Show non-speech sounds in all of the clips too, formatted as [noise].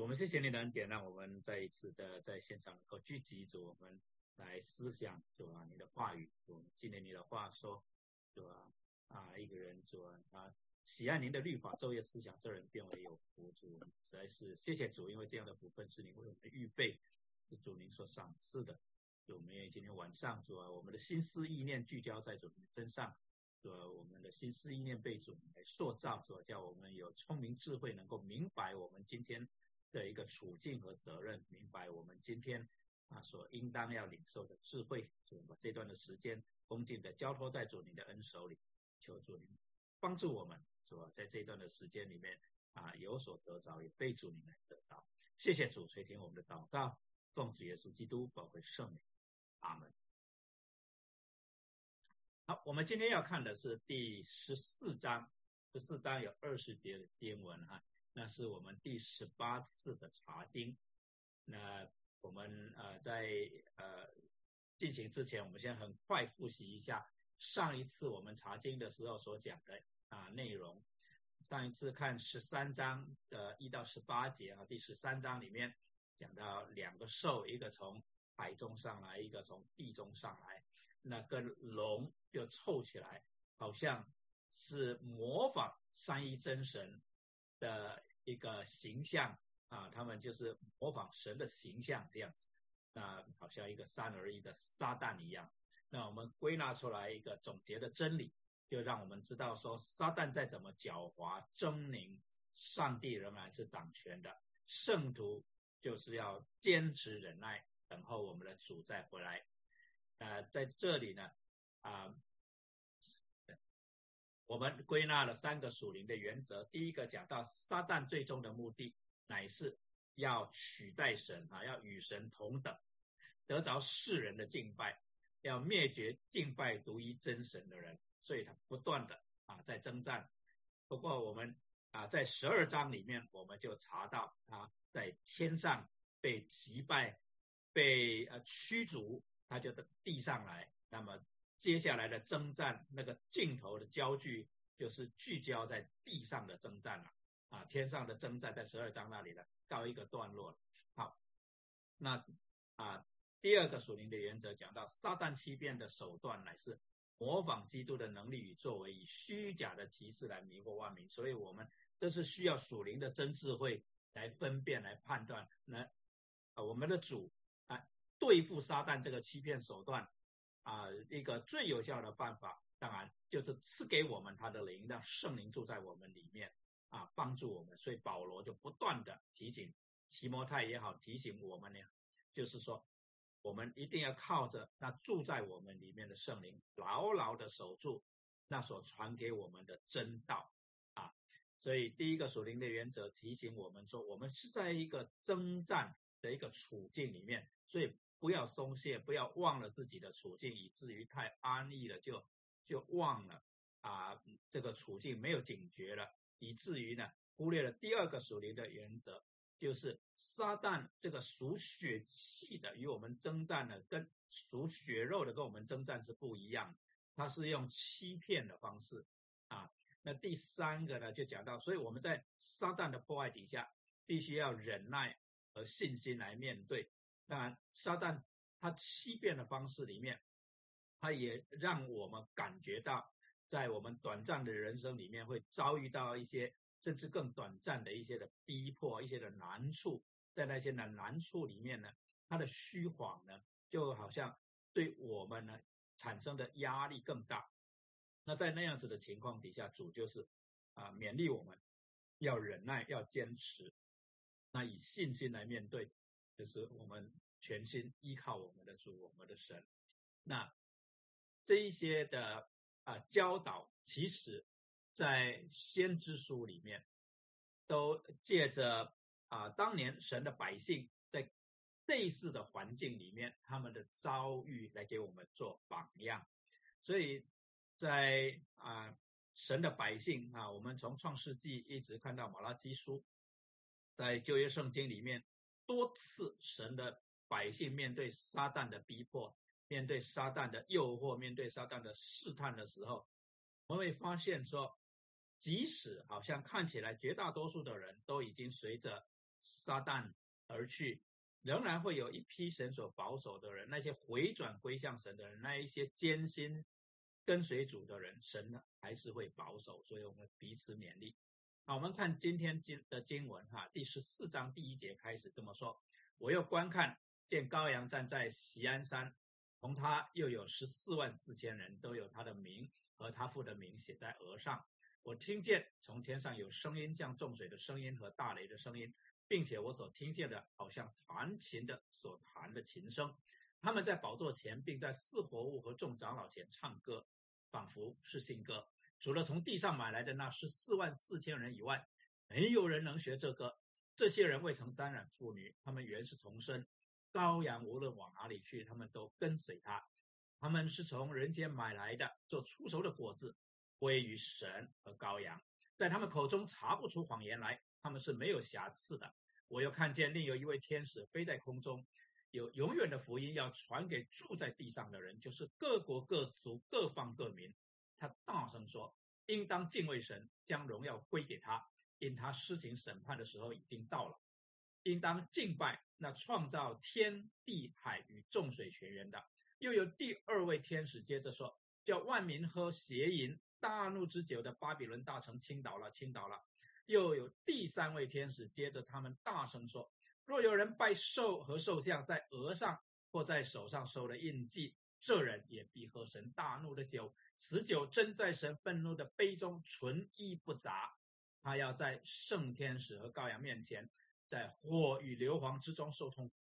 我们谢谢你的恩典，让我们再一次的在线上能够聚集，主我们来思想，主啊，你的话语，主纪念你的话说，主啊，啊，一个人主啊，喜爱您的律法，昼夜思想，这人变为有福。主实在是谢谢主，因为这样的福分是您为我们预备，是主您所赏赐的。主，我们愿意今天晚上，主啊，我们的心思意念聚焦在主的身上，主啊，我们的心思意念被主来塑造，主叫我们有聪明智慧，能够明白我们今天。的一个处境和责任，明白我们今天啊所应当要领受的智慧，就把这段的时间恭敬的交托在主您的恩手里，求主您帮助我们，是吧？在这段的时间里面啊有所得着，也被主您来得着。谢谢主垂听我们的祷告，奉主耶稣基督宝贵圣灵，阿门。好，我们今天要看的是第十四章，十四章有二十节的经文哈。那是我们第十八次的查经。那我们呃在呃进行之前，我们先很快复习一下上一次我们查经的时候所讲的啊内容。上一次看十三章的一到十八节啊，第十三章里面讲到两个兽，一个从海中上来，一个从地中上来，那跟龙就凑起来，好像是模仿三一真神的。一个形象啊，他们就是模仿神的形象这样子，那好像一个三而一的撒旦一样。那我们归纳出来一个总结的真理，就让我们知道说，撒旦再怎么狡猾狰狞，上帝仍然是掌权的。圣徒就是要坚持忍耐，等候我们的主再回来。呃，在这里呢，啊。我们归纳了三个属灵的原则。第一个讲到撒旦最终的目的，乃是要取代神啊，要与神同等，得着世人的敬拜，要灭绝敬拜独一真神的人。所以他不断的啊在征战。不过我们啊在十二章里面，我们就查到他在天上被击败，被呃驱逐，他就地上来。那么。接下来的征战，那个镜头的焦距就是聚焦在地上的征战了啊，天上的征战在十二章那里了，告一个段落了。好，那啊，第二个属灵的原则讲到，撒旦欺骗的手段乃是模仿基督的能力与作为，以虚假的旗帜来迷惑万民，所以我们都是需要属灵的真智慧来分辨、来判断。那啊，我们的主啊，对付撒旦这个欺骗手段。啊，一个最有效的办法，当然就是赐给我们他的灵，让圣灵住在我们里面啊，帮助我们。所以保罗就不断的提醒提摩太也好，提醒我们呢，就是说，我们一定要靠着那住在我们里面的圣灵，牢牢的守住那所传给我们的真道啊。所以第一个属灵的原则提醒我们说，我们是在一个征战的一个处境里面，所以。不要松懈，不要忘了自己的处境，以至于太安逸了，就就忘了啊这个处境没有警觉了，以至于呢忽略了第二个属灵的原则，就是撒旦这个属血气的与我们征战呢，跟属血肉的跟我们征战是不一样，他是用欺骗的方式啊。那第三个呢就讲到，所以我们在撒旦的破坏底下，必须要忍耐和信心来面对。当然，撒旦他欺骗的方式里面，他也让我们感觉到，在我们短暂的人生里面会遭遇到一些甚至更短暂的一些的逼迫、一些的难处。在那些的难处里面呢，他的虚谎呢，就好像对我们呢产生的压力更大。那在那样子的情况底下，主就是啊勉励我们要忍耐、要坚持，那以信心来面对。就是我们全心依靠我们的主，我们的神。那这一些的啊教导，其实在先知书里面都借着啊当年神的百姓在类似的环境里面他们的遭遇来给我们做榜样。所以在啊神的百姓啊，我们从创世纪一直看到马拉基书，在旧约圣经里面。多次，神的百姓面对撒旦的逼迫，面对撒旦的诱惑，面对撒旦的试探的时候，我们会发现说，即使好像看起来绝大多数的人都已经随着撒旦而去，仍然会有一批神所保守的人，那些回转归向神的人，那一些艰辛跟随主的人，神呢还是会保守，所以我们彼此勉励。好，我们看今天经的经文哈，第十四章第一节开始这么说：我又观看，见羔羊站在锡安山，同他又有十四万四千人，都有他的名和他父的名写在额上。我听见从天上有声音，像众水的声音和大雷的声音，并且我所听见的，好像弹琴的所弹的琴声。他们在宝座前，并在四活物和众长老前唱歌，仿佛是新歌。除了从地上买来的那十四万四千人以外，没有人能学这歌。这些人未曾沾染妇女，他们原是童生。羔羊无论往哪里去，他们都跟随他。他们是从人间买来的，做出熟的果子。归于神和羔羊，在他们口中查不出谎言来，他们是没有瑕疵的。我又看见另有一位天使飞在空中，有永远的福音要传给住在地上的人，就是各国各族各方各民。他大声说：“应当敬畏神，将荣耀归给他，因他施行审判的时候已经到了。应当敬拜那创造天地海与众水泉源的。”又有第二位天使接着说：“叫万民喝邪淫。”大怒之酒的巴比伦大城倾倒了，倾倒了。又有第三位天使接着他们大声说：“若有人拜兽和兽像，在额上或在手上收了印记，这人也必喝神大怒的酒。此酒真在神愤怒的杯中，纯一不杂。他要在圣天使和羔羊面前，在火与硫磺之中受痛苦。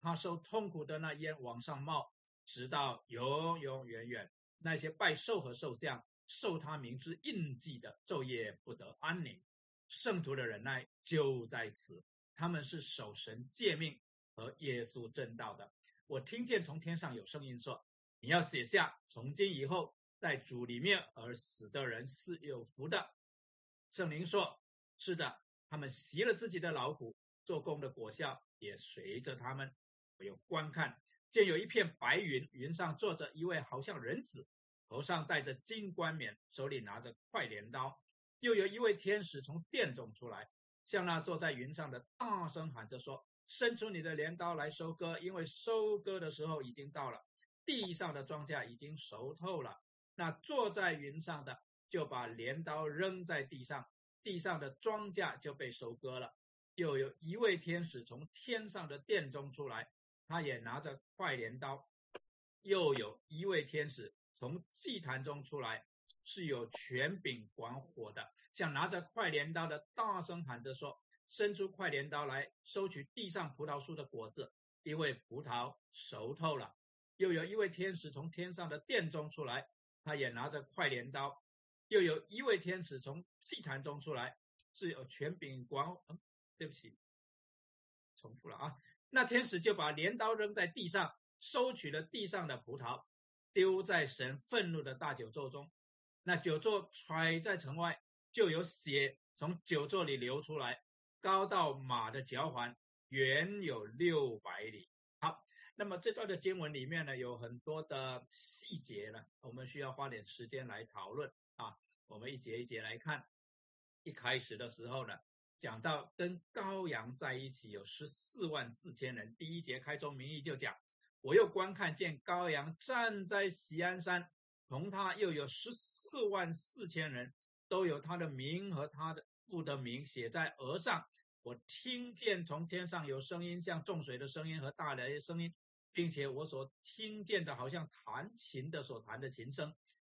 他受痛苦的那烟往上冒，直到永永远远。那些拜兽和兽像。”受他名之印记的昼夜不得安宁，圣徒的忍耐就在此。他们是守神诫命和耶稣正道的。我听见从天上有声音说：“你要写下，从今以后，在主里面而死的人是有福的。”圣灵说：“是的，他们习了自己的老虎，做工的果效也随着他们。”我又观看，见有一片白云，云上坐着一位好像人子。头上戴着金冠冕，手里拿着快镰刀，又有一位天使从殿中出来，向那坐在云上的大声喊着说：“伸出你的镰刀来收割，因为收割的时候已经到了，地上的庄稼已经熟透了。”那坐在云上的就把镰刀扔在地上，地上的庄稼就被收割了。又有一位天使从天上的殿中出来，他也拿着快镰刀，又有一位天使。从祭坛中出来，是有权柄管火的，像拿着快镰刀的，大声喊着说：“伸出快镰刀来，收取地上葡萄树的果子，因为葡萄熟透了。”又有一位天使从天上的殿中出来，他也拿着快镰刀。又有一位天使从祭坛中出来，是有权柄管。嗯，对不起，重复了啊。那天使就把镰刀扔在地上，收取了地上的葡萄。丢在神愤怒的大酒座中，那酒座揣在城外，就有血从酒座里流出来，高到马的脚环，远有六百里。好，那么这段的经文里面呢，有很多的细节呢，我们需要花点时间来讨论啊。我们一节一节来看。一开始的时候呢，讲到跟羔羊在一起有十四万四千人，第一节开宗明义就讲。我又观看见羔羊站在锡安山，同他又有十四万四千人，都有他的名和他的父的名写在额上。我听见从天上有声音，像众水的声音和大雷的声音，并且我所听见的好像弹琴的所弹的琴声。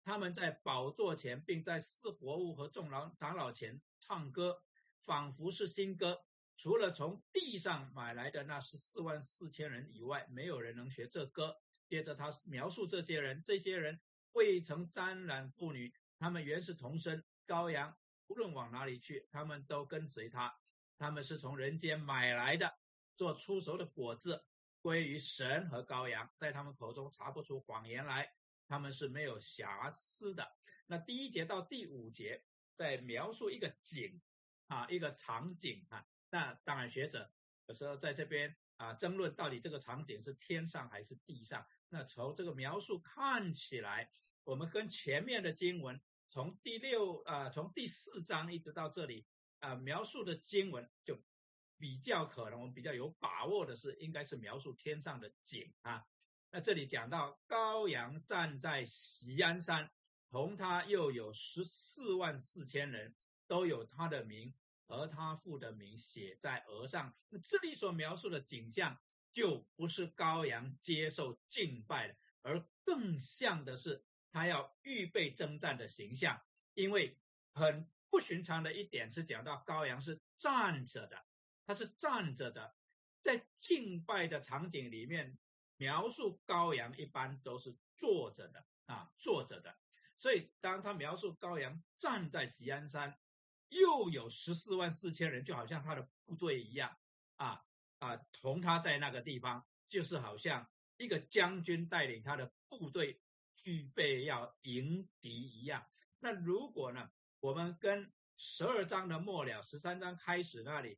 他们在宝座前，并在四活物和众老长老前唱歌，仿佛是新歌。除了从地上买来的那十四万四千人以外，没有人能学这歌。接着他描述这些人，这些人未曾沾染妇女，他们原是同生羔羊，无论往哪里去，他们都跟随他。他们是从人间买来的，做出熟的果子，归于神和羔羊，在他们口中查不出谎言来，他们是没有瑕疵的。那第一节到第五节在描述一个景啊，一个场景啊。那当然，学者有时候在这边啊争论到底这个场景是天上还是地上。那从这个描述看起来，我们跟前面的经文从第六啊从第四章一直到这里啊描述的经文就比较可能我们比较有把握的是，应该是描述天上的景啊。那这里讲到高阳站在席安山，同他又有十四万四千人，都有他的名，而他父的名写在额上。那这里所描述的景象，就不是高阳接受敬拜的，而更像的是他要预备征战的形象。因为很不寻常的一点是讲到高阳是站着的，他是站着的，在敬拜的场景里面。描述羔羊一般都是坐着的啊，坐着的。所以当他描述羔羊站在喜安山，又有十四万四千人，就好像他的部队一样啊啊，同他在那个地方，就是好像一个将军带领他的部队预备要迎敌一样。那如果呢，我们跟十二章的末了，十三章开始那里，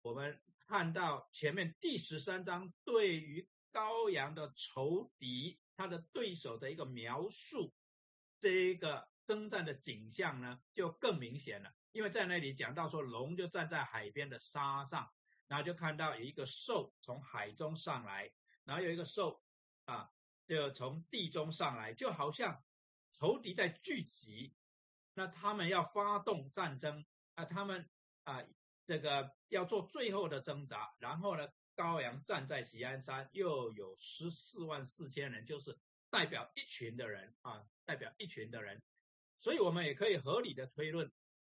我们看到前面第十三章对于。羔羊的仇敌，他的对手的一个描述，这一个征战的景象呢，就更明显了。因为在那里讲到说，龙就站在海边的沙上，然后就看到有一个兽从海中上来，然后有一个兽啊，就从地中上来，就好像仇敌在聚集，那他们要发动战争啊，他们啊，这个要做最后的挣扎，然后呢？高阳站在喜安山，又有十四万四千人，就是代表一群的人啊，代表一群的人，所以我们也可以合理的推论，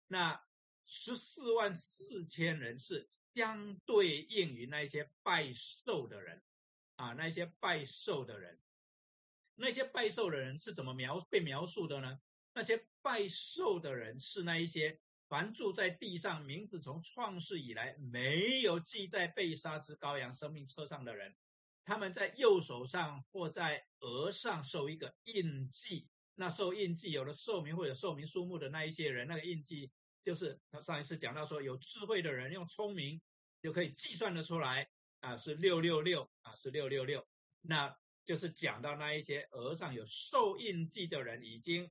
那十四万四千人是相对应于那些拜寿的人啊，那些拜寿的人，那些拜寿的人是怎么描被描述的呢？那些拜寿的人是那一些。凡住在地上，名字从创世以来没有记在被杀之羔羊生命册上的人，他们在右手上或在额上受一个印记。那受印记，有了寿名或者寿名数目的那一些人，那个印记就是上一次讲到说，有智慧的人用聪明就可以计算得出来啊，是六六六啊，是六六六。那就是讲到那一些额上有受印记的人，已经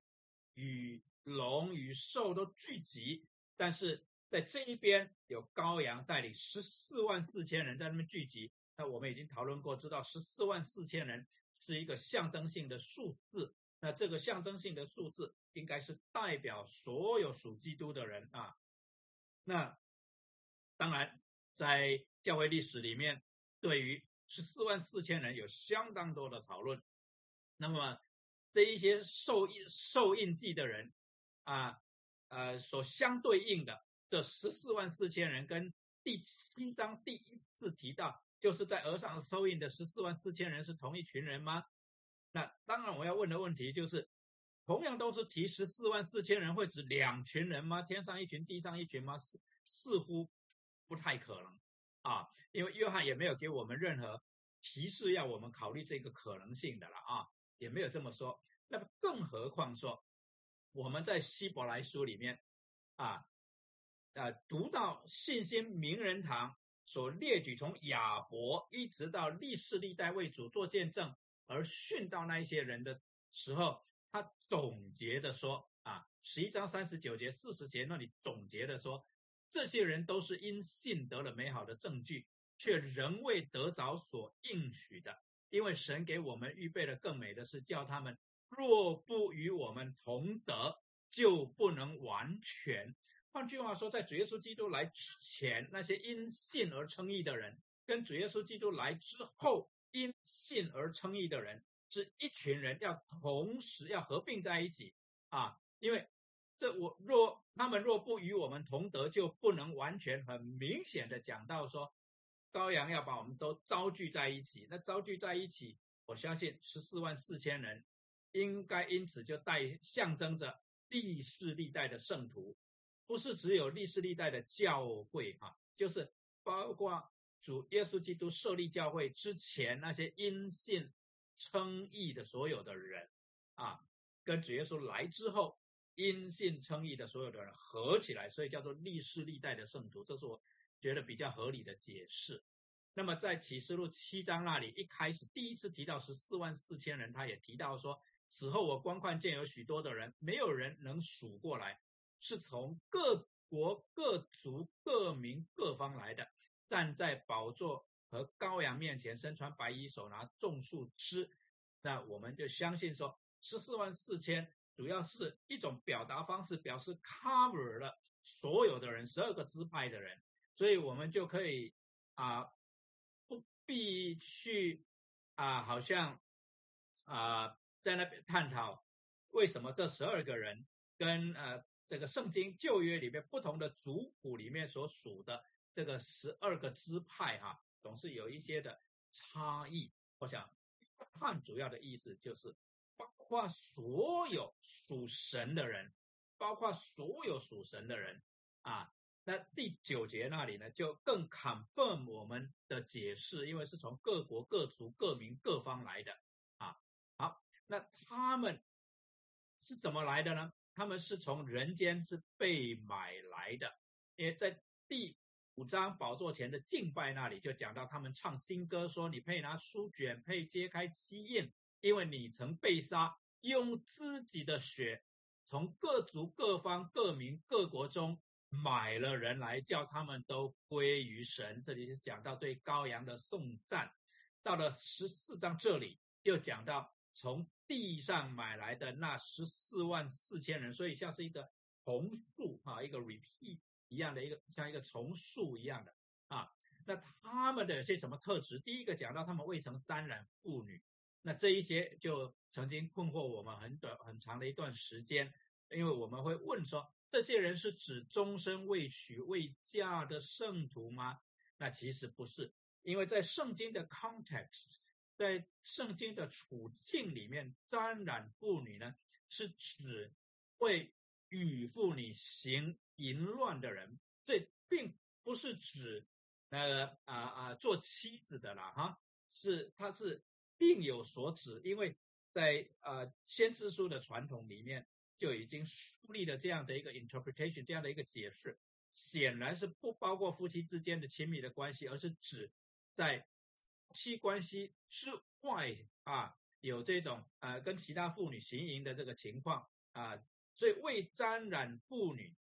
与。龙与兽都聚集，但是在这一边有羔羊带领十四万四千人在那边聚集。那我们已经讨论过，知道十四万四千人是一个象征性的数字。那这个象征性的数字应该是代表所有属基督的人啊。那当然，在教会历史里面，对于十四万四千人有相当多的讨论。那么这一些受印受印记的人。啊，呃，所相对应的这十四万四千人，跟第七章第一次提到，就是在额上收印的十四万四千人是同一群人吗？那当然，我要问的问题就是，同样都是提十四万四千人，会指两群人吗？天上一群，地上一群吗？似似乎不太可能啊，因为约翰也没有给我们任何提示要我们考虑这个可能性的了啊，也没有这么说。那么更何况说。我们在希伯来书里面啊，呃，读到信心名人堂所列举从亚伯一直到历世历代为主做见证而训到那一些人的时候，他总结的说啊，十一章三十九节四十节那里总结的说，这些人都是因信得了美好的证据，却仍未得着所应许的，因为神给我们预备了更美的是叫他们。若不与我们同德，就不能完全。换句话说，在主耶稣基督来之前，那些因信而称义的人，跟主耶稣基督来之后因信而称义的人，是一群人，要同时要合并在一起啊！因为这我若他们若不与我们同德，就不能完全。很明显的讲到说，羔羊要把我们都招聚在一起。那招聚在一起，我相信十四万四千人。应该因此就带象征着历世历代的圣徒，不是只有历世历代的教会哈，就是包括主耶稣基督设立教会之前那些因信称义的所有的人啊，跟主耶稣来之后因信称义的所有的人合起来，所以叫做历世历代的圣徒，这是我觉得比较合理的解释。那么在启示录七章那里，一开始第一次提到十四万四千人，他也提到说。此后，我观看见有许多的人，没有人能数过来，是从各国、各族、各民、各方来的，站在宝座和羔羊面前，身穿白衣，手拿种树枝。那我们就相信说，十四万四千主要是一种表达方式，表示 cover 了所有的人，十二个支派的人，所以我们就可以啊，不必去啊，好像啊，在那边探讨为什么这十二个人跟呃这个圣经旧约里面不同的族谱里面所属的这个十二个支派哈，总是有一些的差异。我想。看主要的意思就是，包括所有属神的人，包括所有属神的人啊。那第九节那里呢，就更 confirm 我们的解释，因为是从各国各族各民各方来的。那他们是怎么来的呢？他们是从人间是被买来的，因为在第。五章宝座前的敬拜那里就讲到，他们唱新歌，说你配拿书卷，配揭开七印，因为你曾被杀，用自己的血从各族各方各民各国中买了人来，叫他们都归于神。这里是讲到对羔羊的颂赞。到了十四章这里又讲到从地上买来的那十四万四千人，所以像是一个重塑啊，一个 repeat。一样的一个像一个重塑一样的啊，那他们的有些什么特质？第一个讲到他们未曾沾染妇女，那这一些就曾经困惑我们很短很长的一段时间，因为我们会问说，这些人是指终身未娶未嫁的圣徒吗？那其实不是，因为在圣经的 context，在圣经的处境里面，沾染妇女呢是指会与妇女行。淫乱的人，这并不是指呃啊啊做妻子的啦哈，是他是另有所指，因为在呃先知书的传统里面就已经树立了这样的一个 interpretation，这样的一个解释，显然是不包括夫妻之间的亲密的关系，而是指在妻关系之外啊有这种呃跟其他妇女行淫的这个情况啊，所以未沾染妇女。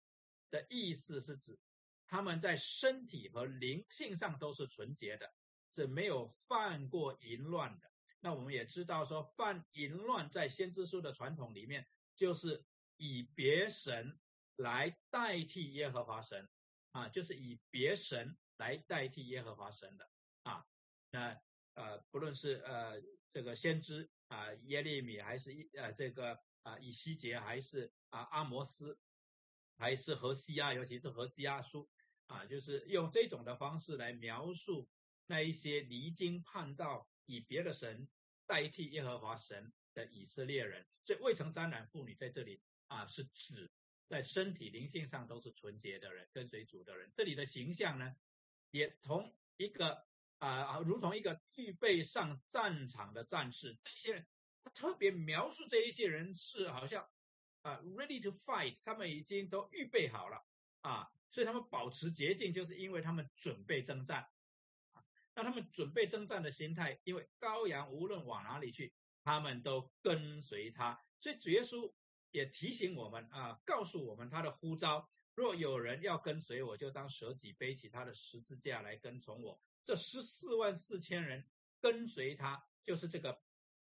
的意思是指他们在身体和灵性上都是纯洁的，是没有犯过淫乱的。那我们也知道说，犯淫乱在先知书的传统里面，就是以别神来代替耶和华神啊，就是以别神来代替耶和华神的啊。那呃，不论是呃这个先知啊耶利米，还是呃这个啊以西结，还是啊阿摩斯。还是河西亚，尤其是河西亚书啊，就是用这种的方式来描述那一些离经叛道、以别的神代替耶和华神的以色列人。所以未曾沾染妇女在这里啊，是指在身体灵性上都是纯洁的人，跟随主的人。这里的形象呢，也从一个啊，如同一个预备上战场的战士。这些人他特别描述这一些人是好像。啊，ready to fight，他们已经都预备好了啊，所以他们保持洁净，就是因为他们准备征战。那他们准备征战的心态，因为羔羊无论往哪里去，他们都跟随他。所以主耶稣也提醒我们啊，告诉我们他的呼召：若有人要跟随我，就当舍己背起他的十字架来跟从我。这十四万四千人跟随他，就是这个。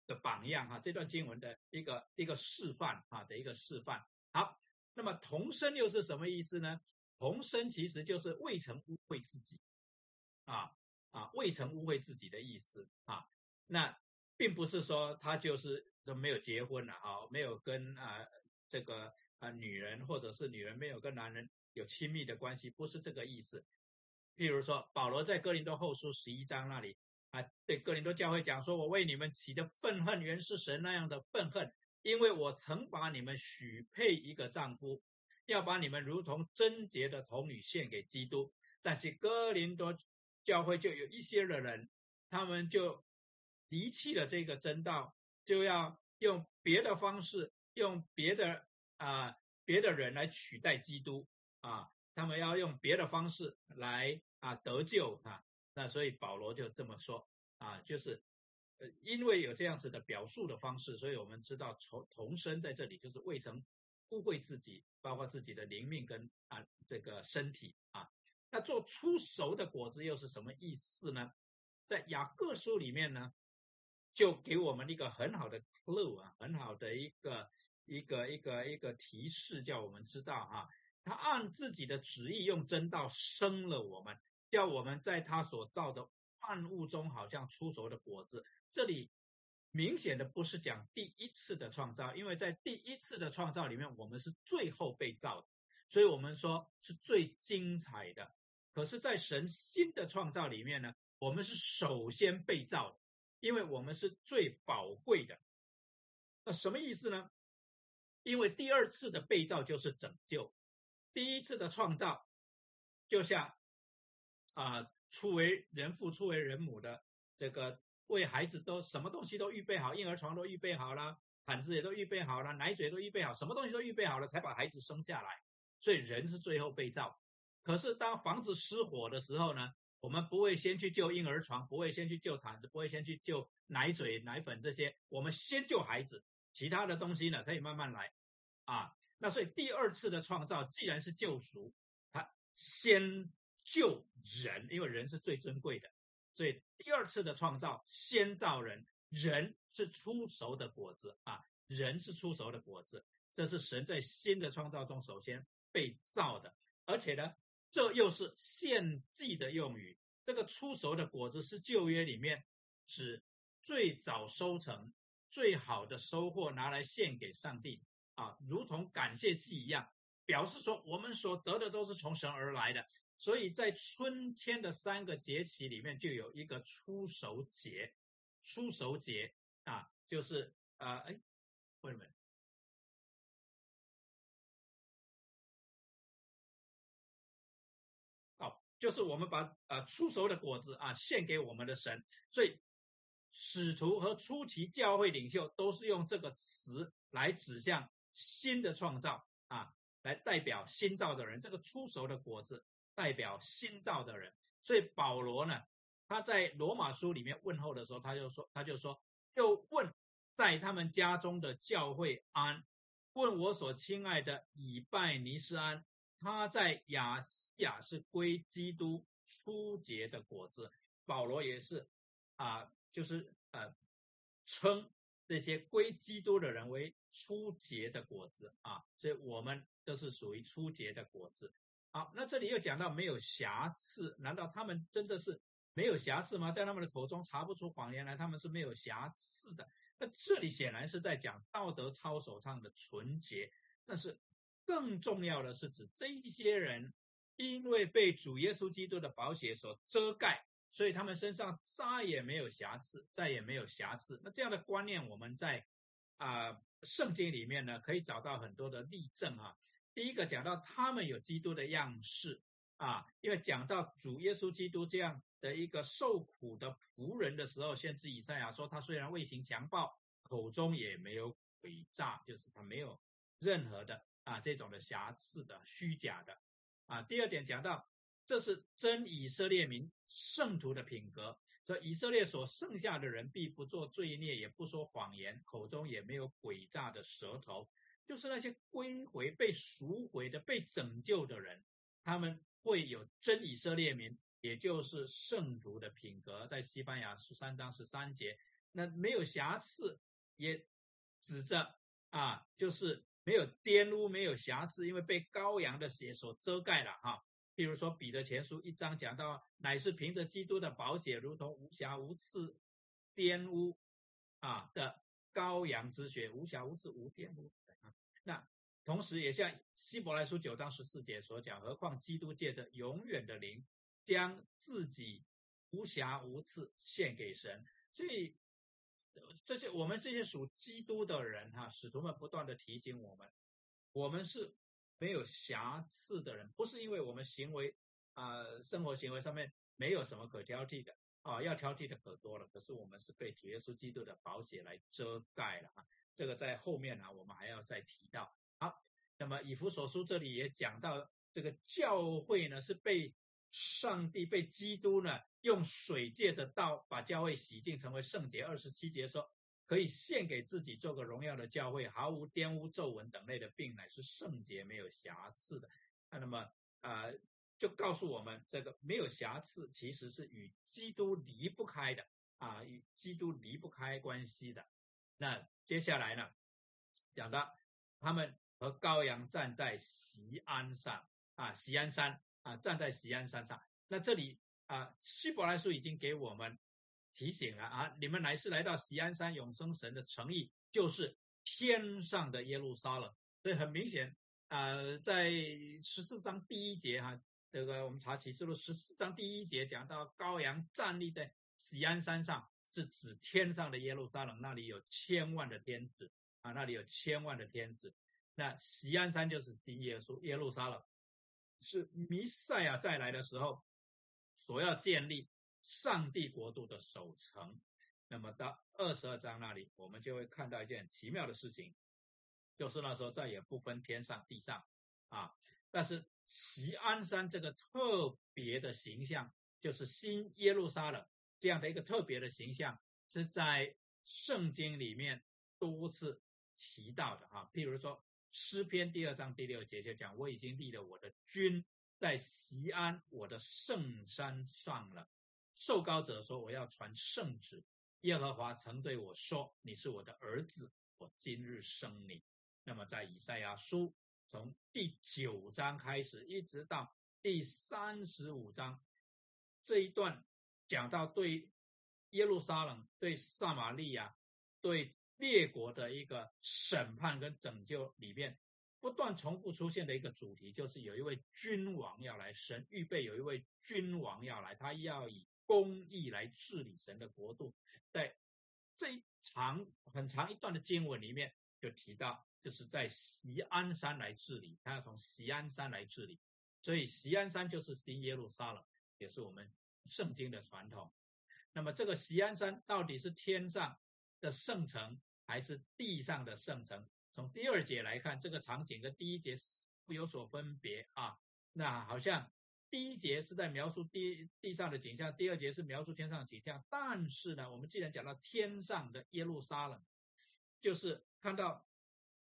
的榜样哈，这段经文的一个一个示范啊的一个示范。好，那么童生又是什么意思呢？童生其实就是未曾污秽自己啊啊，未曾污秽自己的意思啊。那并不是说他就是都没有结婚了啊，没有跟啊这个啊女人或者是女人没有跟男人有亲密的关系，不是这个意思。譬如说保罗在哥林多后书十一章那里。啊，对哥林多教会讲说，我为你们起的愤恨原是神那样的愤恨，因为我曾把你们许配一个丈夫，要把你们如同贞洁的童女献给基督。但是哥林多教会就有一些的人，他们就离弃了这个真道，就要用别的方式，用别的啊别的人来取代基督啊，他们要用别的方式来啊得救啊。那所以保罗就这么说啊，就是呃，因为有这样子的表述的方式，所以我们知道从童生在这里就是未曾污秽自己，包括自己的灵命跟啊这个身体啊。那做出熟的果子又是什么意思呢？在雅各书里面呢，就给我们一个很好的 clue 啊，很好的一个一个一个一个提示，叫我们知道哈，他按自己的旨意用真道生了我们，叫我们在他所造的万物中好像出熟的果子。这里明显的不是讲第一次的创造，因为在第一次的创造里面，我们是最后被造的，所以我们说是最精彩的。可是，在神新的创造里面呢？我们是首先被造的，因为我们是最宝贵的。那什么意思呢？因为第二次的被造就是拯救，第一次的创造就像啊初为人父、初为人母的这个为孩子都什么东西都预备好，婴儿床都预备好了，毯子也都预备好了，奶嘴都预备好，什么东西都预备好了，才把孩子生下来。所以人是最后被造。可是当房子失火的时候呢？我们不会先去救婴儿床，不会先去救毯子，不会先去救奶嘴、奶粉这些，我们先救孩子，其他的东西呢可以慢慢来啊。那所以第二次的创造既然是救赎，他先救人，因为人是最珍贵的，所以第二次的创造先造人，人是出熟的果子啊，人是出熟的果子，这是神在新的创造中首先被造的，而且呢。这又是献祭的用语。这个出熟的果子是旧约里面指最早收成、最好的收获，拿来献给上帝啊，如同感谢祭一样，表示说我们所得的都是从神而来的。所以在春天的三个节气里面，就有一个出熟节。出熟节啊，就是啊，哎，为什么？就是我们把呃出熟的果子啊献给我们的神，所以使徒和初期教会领袖都是用这个词来指向新的创造啊，来代表新造的人。这个出熟的果子代表新造的人。所以保罗呢，他在罗马书里面问候的时候，他就说，他就说，又问在他们家中的教会安，问我所亲爱的以拜尼斯安。他在亚西亚是归基督初结的果子，保罗也是啊，就是呃称这些归基督的人为初结的果子啊，所以我们都是属于初结的果子。好，那这里又讲到没有瑕疵，难道他们真的是没有瑕疵吗？在他们的口中查不出谎言来，他们是没有瑕疵的。那这里显然是在讲道德操守上的纯洁，但是。更重要的是指这一些人，因为被主耶稣基督的宝血所遮盖，所以他们身上再也没有瑕疵，再也没有瑕疵。那这样的观念，我们在啊圣经里面呢，可以找到很多的例证啊。第一个讲到他们有基督的样式啊，因为讲到主耶稣基督这样的一个受苦的仆人的时候，先知以赛亚说，他虽然未行强暴，口中也没有诡诈，就是他没有任何的。啊，这种的瑕疵的、虚假的啊。第二点讲到，这是真以色列民圣徒的品格。说以色列所剩下的人，必不做罪孽，也不说谎言，口中也没有诡诈的舌头。就是那些归回、被赎回的、被拯救的人，他们会有真以色列民，也就是圣族的品格。在西班牙十三章十三节，那没有瑕疵，也指着啊，就是。没有玷污，没有瑕疵，因为被羔羊的血所遮盖了哈。譬如说彼得前书一章讲到，乃是凭着基督的宝血，如同无瑕无疵、玷污啊的羔羊之血，无瑕无疵无玷污。那同时也像希伯来书九章十四节所讲，何况基督借着永远的灵，将自己无瑕无疵献给神，所以。这些我们这些属基督的人哈，使徒们不断的提醒我们，我们是没有瑕疵的人，不是因为我们行为啊生活行为上面没有什么可挑剔的啊，要挑剔的可多了。可是我们是被主耶稣基督的宝血来遮盖了啊，这个在后面呢我们还要再提到。好，那么以弗所书这里也讲到，这个教会呢是被上帝被基督呢。用水借着道把教会洗净，成为圣洁。二十七节说，可以献给自己做个荣耀的教会，毫无玷污、皱纹等类的病，乃是圣洁、没有瑕疵的。那么啊，就告诉我们，这个没有瑕疵其实是与基督离不开的啊，与基督离不开关系的。那接下来呢，讲到他们和羔羊站在锡安上啊，锡安山啊，站在锡安山上。那这里啊，希伯来书已经给我们提醒了啊，你们乃是来到锡安山永生神的诚意，就是天上的耶路撒冷。所以很明显啊，在十四章第一节哈。这个我们查启示录十四章第一节讲到羔羊站立在喜安山上，是指天上的耶路撒冷，那里有千万的天子啊，那里有千万的天子。那喜安山就是新耶稣耶路撒冷，是弥赛亚再来的时候所要建立上帝国度的首城。那么到二十二章那里，我们就会看到一件奇妙的事情，就是那时候再也不分天上地上啊，但是。锡安山这个特别的形象，就是新耶路撒冷这样的一个特别的形象，是在圣经里面多次提到的哈。譬如说诗篇第二章第六节就讲：“我已经立了我的君在锡安我的圣山上了。”受膏者说：“我要传圣旨。”耶和华曾对我说：“你是我的儿子，我今日生你。”那么在以赛亚书。从第九章开始，一直到第三十五章这一段，讲到对耶路撒冷、对撒玛利亚、对列国的一个审判跟拯救里面，不断重复出现的一个主题，就是有一位君王要来，神预备有一位君王要来，他要以公义来治理神的国度。在这一长很长一段的经文里面，就提到。就是在锡安山来治理，他要从锡安山来治理，所以锡安山就是新耶路撒冷，也是我们圣经的传统。那么这个锡安山到底是天上的圣城还是地上的圣城？从第二节来看，这个场景跟第一节不有所分别啊。那好像第一节是在描述地地上的景象，第二节是描述天上的景象。但是呢，我们既然讲到天上的耶路撒冷，就是看到。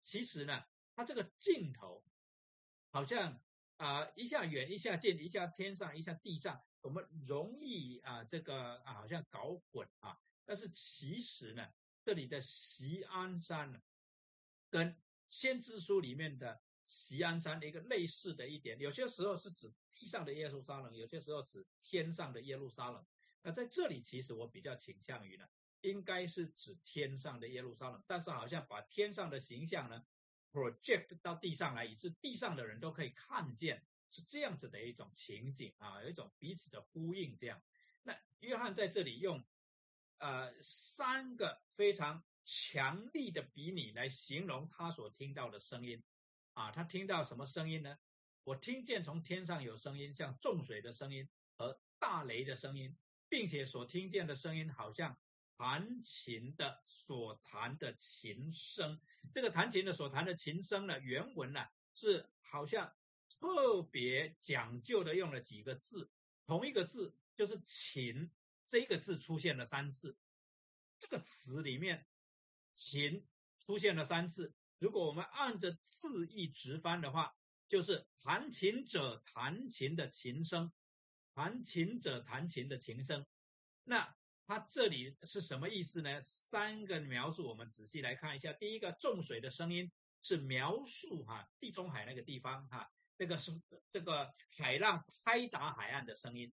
其实呢，它这个镜头好像啊一下远一下近，一下天上一下地上，我们容易啊这个啊好像搞混啊。但是其实呢，这里的锡安山呢，跟先知书里面的锡安山的一个类似的一点，有些时候是指地上的耶路撒冷，有些时候指天上的耶路撒冷。那在这里，其实我比较倾向于呢。应该是指天上的耶路撒冷，但是好像把天上的形象呢 project 到地上来，以致地上的人都可以看见，是这样子的一种情景啊，有一种彼此的呼应。这样，那约翰在这里用呃三个非常强力的比拟来形容他所听到的声音啊，他听到什么声音呢？我听见从天上有声音，像重水的声音和大雷的声音，并且所听见的声音好像。弹琴的所弹的琴声，这个弹琴的所弹的琴声呢，原文呢是好像特别讲究的用了几个字，同一个字就是琴这个字出现了三次，这个词里面琴出现了三次，如果我们按着字义直翻的话，就是弹琴者弹琴的琴声，弹琴者弹琴的琴声，那。它这里是什么意思呢？三个描述，我们仔细来看一下。第一个，重水的声音是描述哈地中海那个地方哈，这个是这个海浪拍打海岸的声音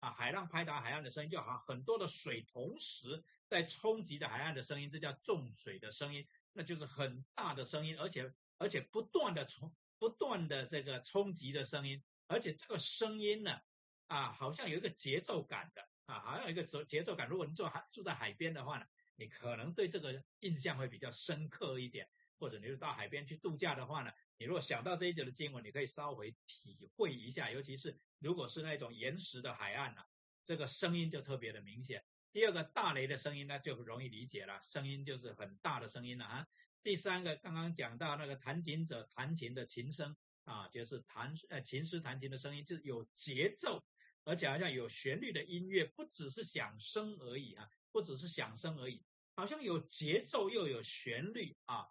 啊，海浪拍打海岸的声音，就好像很多的水同时在冲击的海岸的声音，这叫重水的声音，那就是很大的声音，而且而且不断的冲不断的这个冲击的声音，而且这个声音呢啊，好像有一个节奏感的。啊，好像有一个节节奏感。如果你住海住在海边的话呢，你可能对这个印象会比较深刻一点。或者你是到海边去度假的话呢，你如果想到这一节的经文，你可以稍微体会一下。尤其是如果是那种岩石的海岸呢，这个声音就特别的明显。第二个大雷的声音呢，就容易理解了，声音就是很大的声音了啊。第三个刚刚讲到那个弹琴者弹琴的琴声啊，就是弹呃琴师弹琴的声音，就是有节奏。而且好像有旋律的音乐，不只是响声而已啊，不只是响声而已，好像有节奏又有旋律啊。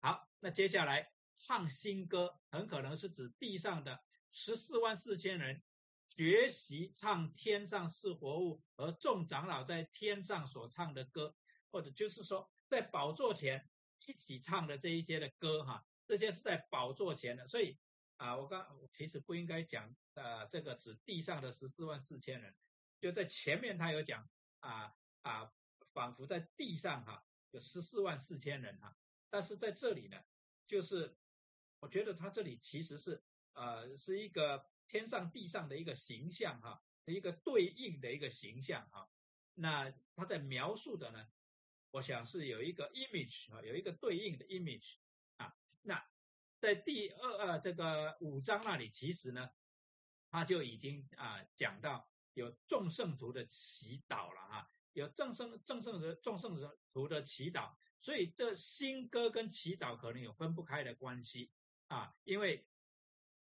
好，那接下来唱新歌，很可能是指地上的十四万四千人学习唱天上是活物和众长老在天上所唱的歌，或者就是说在宝座前一起唱的这一些的歌哈，这些是在宝座前的，所以啊，我刚其实不应该讲呃这个指地上的十四万四千人，就在前面他有讲啊啊，仿佛在地上哈有十四万四千人哈，但是在这里呢，就是我觉得他这里其实是呃是一个。天上地上的一个形象哈，一个对应的一个形象哈，那他在描述的呢，我想是有一个 image 啊，有一个对应的 image，在第二呃这个五章那里，其实呢，他就已经啊讲到有众圣徒的祈祷了哈，有众圣众圣的众圣徒的祈祷，所以这新歌跟祈祷可能有分不开的关系啊，因为。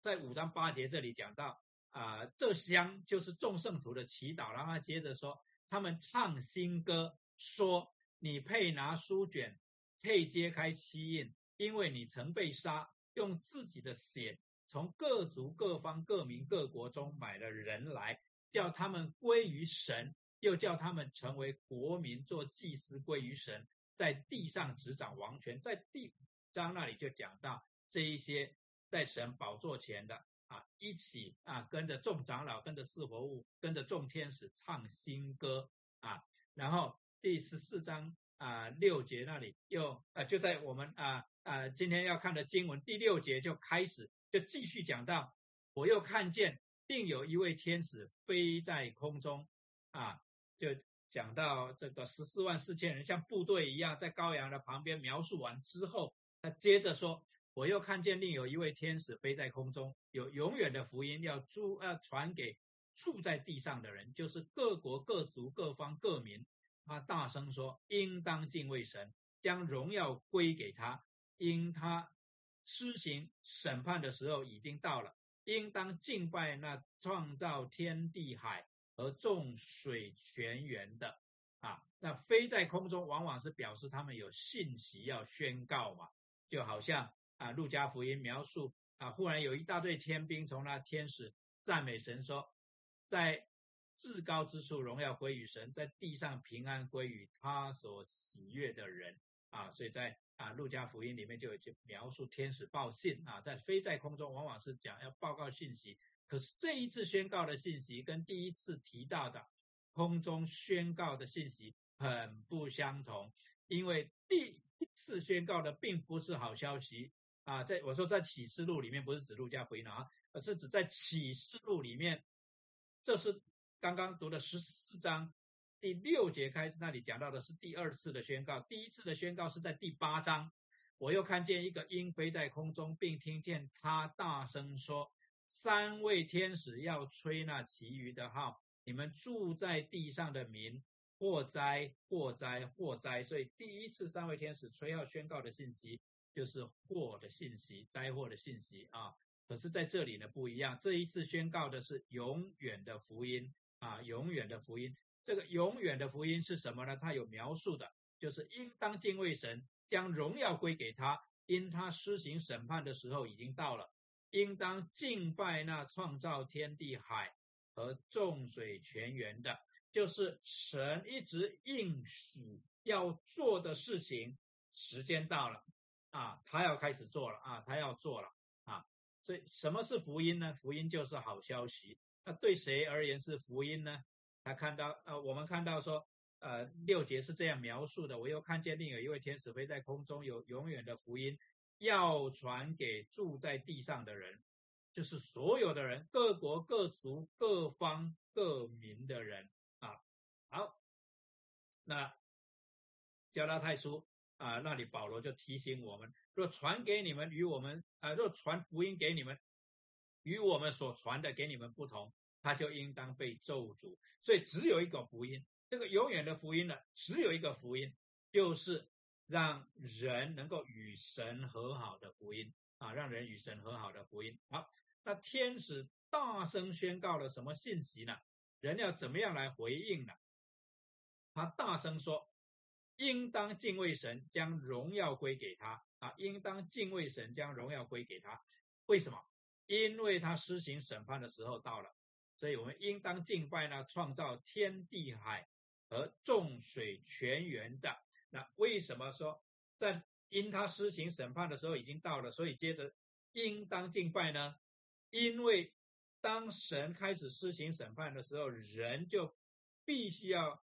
在五章八节这里讲到啊，这香就是众圣徒的祈祷，然后接着说，他们唱新歌，说你配拿书卷，配揭开七印，因为你曾被杀，用自己的血从各族各方各民各国中买了人来，叫他们归于神，又叫他们成为国民，做祭司归于神，在地上执掌王权。在第五章那里就讲到这一些。在神宝座前的啊，一起啊，跟着众长老，跟着四活物，跟着众天使唱新歌啊。然后第十四章啊六节那里又啊，就在我们啊啊今天要看的经文第六节就开始，就继续讲到，我又看见，另有一位天使飞在空中啊，就讲到这个十四万四千人像部队一样在羔羊的旁边描述完之后，他接着说。我又看见另有一位天使飞在空中，有永远的福音要住呃传给住在地上的人，就是各国各族各方各民。他大声说：应当敬畏神，将荣耀归给他，因他施行审判的时候已经到了。应当敬拜那创造天地海和众水泉源的啊。那飞在空中，往往是表示他们有信息要宣告嘛，就好像。啊，路加福音描述啊，忽然有一大队天兵从那天使赞美神说，在至高之处荣耀归于神，在地上平安归于他所喜悦的人啊，所以在啊路加福音里面就有去描述天使报信啊，在飞在空中，往往是讲要报告信息，可是这一次宣告的信息跟第一次提到的空中宣告的信息很不相同，因为第一次宣告的并不是好消息。啊，在我说在启示录里面不是指路加福音啊，而是指在启示录里面，这是刚刚读的十四章第六节开始那里讲到的是第二次的宣告，第一次的宣告是在第八章，我又看见一个鹰飞在空中，并听见他大声说，三位天使要吹那其余的号，你们住在地上的民，祸灾祸灾祸灾，所以第一次三位天使吹号宣告的信息。就是祸的信息，灾祸的信息啊。可是在这里呢不一样，这一次宣告的是永远的福音啊，永远的福音。这个永远的福音是什么呢？它有描述的，就是应当敬畏神，将荣耀归给他，因他施行审判的时候已经到了。应当敬拜那创造天地海和众水泉源的，就是神一直应许要做的事情，时间到了。啊，他要开始做了啊，他要做了啊，所以什么是福音呢？福音就是好消息。那对谁而言是福音呢？他看到呃，我们看到说呃六节是这样描述的：我又看见另有一位天使飞在空中，有永远的福音要传给住在地上的人，就是所有的人，各国各族各方各民的人啊。好，那加拉太书。啊，那里保罗就提醒我们：若传给你们与我们啊，若传福音给你们与我们所传的给你们不同，他就应当被咒诅。所以只有一个福音，这个永远的福音呢，只有一个福音，就是让人能够与神和好的福音啊，让人与神和好的福音。好，那天使大声宣告了什么信息呢？人要怎么样来回应呢？他大声说。应当敬畏神，将荣耀归给他啊！应当敬畏神，将荣耀归给他。为什么？因为他施行审判的时候到了。所以我们应当敬拜呢，创造天地海和众水泉源的。那为什么说在因他施行审判的时候已经到了，所以接着应当敬拜呢？因为当神开始施行审判的时候，人就必须要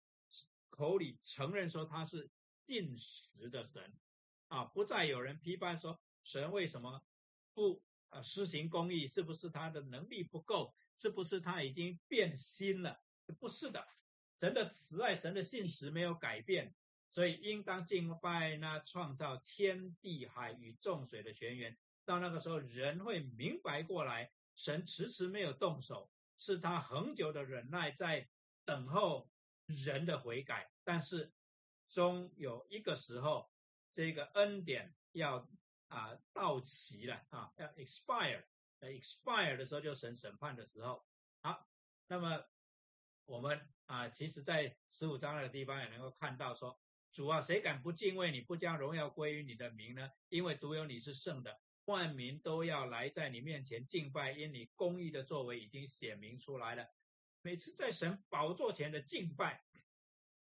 口里承认说他是定时的神啊，不再有人批判说神为什么不啊施行公义？是不是他的能力不够？是不是他已经变心了？不是的，神的慈爱、神的信实没有改变，所以应当敬拜那创造天地海与众水的泉源。到那个时候，人会明白过来，神迟迟没有动手，是他恒久的忍耐在等候人的悔改。但是终有一个时候，这个恩典要啊到期了啊，要 expire。Expire 的时候就审审判的时候，好，那么我们啊，其实在十五章那个地方也能够看到说，主啊，谁敢不敬畏你，不将荣耀归于你的名呢？因为独有你是圣的，万民都要来在你面前敬拜，因你公义的作为已经显明出来了。每次在神宝座前的敬拜，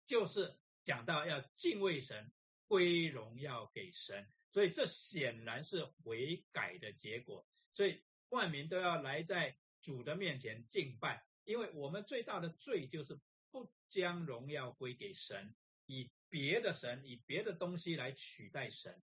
就是讲到要敬畏神，归荣耀给神，所以这显然是悔改的结果，所以。万民都要来在主的面前敬拜，因为我们最大的罪就是不将荣耀归给神，以别的神、以别的东西来取代神，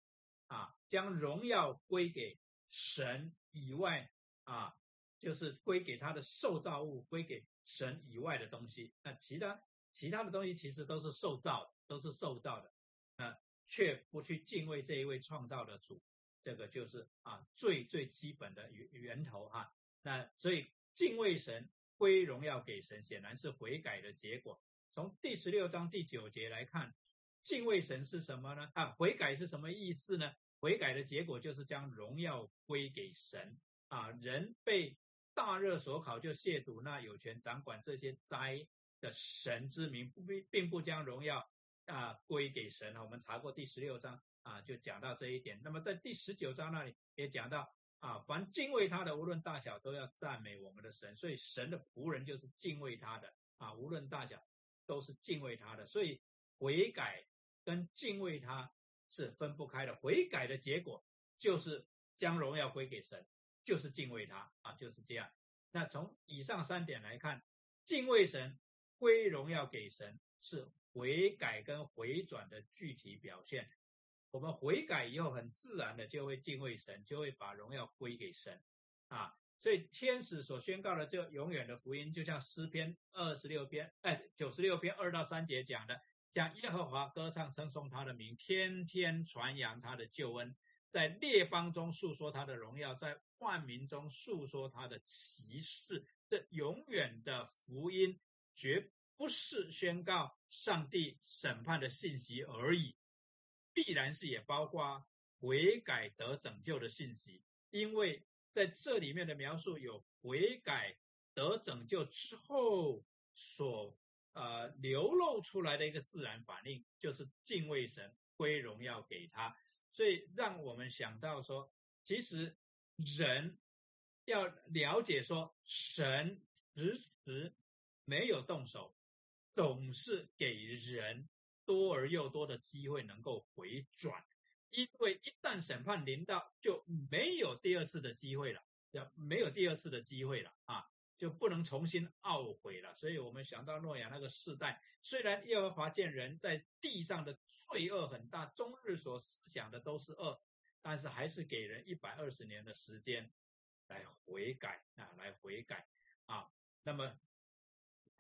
啊，将荣耀归给神以外，啊，就是归给他的受造物，归给神以外的东西。那其他其他的东西其实都是受造，都是受造的，啊，却不去敬畏这一位创造的主。这个就是啊最最基本的源源头哈，那所以敬畏神归荣耀给神，显然是悔改的结果。从第十六章第九节来看，敬畏神是什么呢？啊，悔改是什么意思呢？悔改的结果就是将荣耀归给神啊。人被大热所考，就亵渎那有权掌管这些灾的神之名，不并并不将荣耀啊归给神我们查过第十六章。啊，就讲到这一点。那么在第十九章那里也讲到啊，凡敬畏他的，无论大小，都要赞美我们的神。所以神的仆人就是敬畏他的啊，无论大小都是敬畏他的。所以悔改跟敬畏他是分不开的。悔改的结果就是将荣耀归给神，就是敬畏他啊，就是这样。那从以上三点来看，敬畏神归荣耀给神是悔改跟回转的具体表现。我们悔改以后，很自然的就会敬畏神，就会把荣耀归给神啊。所以天使所宣告的这永远的福音，就像诗篇二十六篇，哎，九十六篇二到三节讲的，讲耶和华歌唱称颂他的名，天天传扬他的救恩，在列邦中述说他的荣耀，在万民中述说他的奇事。这永远的福音，绝不是宣告上帝审判的信息而已。必然是也包括悔改得拯救的信息，因为在这里面的描述有悔改得拯救之后所呃流露出来的一个自然反应，就是敬畏神，归荣耀给他，所以让我们想到说，其实人要了解说，神迟迟没有动手，总是给人。多而又多的机会能够回转，因为一旦审判临到，就没有第二次的机会了，要没有第二次的机会了啊，就不能重新懊悔了。所以我们想到诺亚那个世代，虽然耶和华见人在地上的罪恶很大，终日所思想的都是恶，但是还是给人一百二十年的时间来悔改啊，来悔改啊，那么。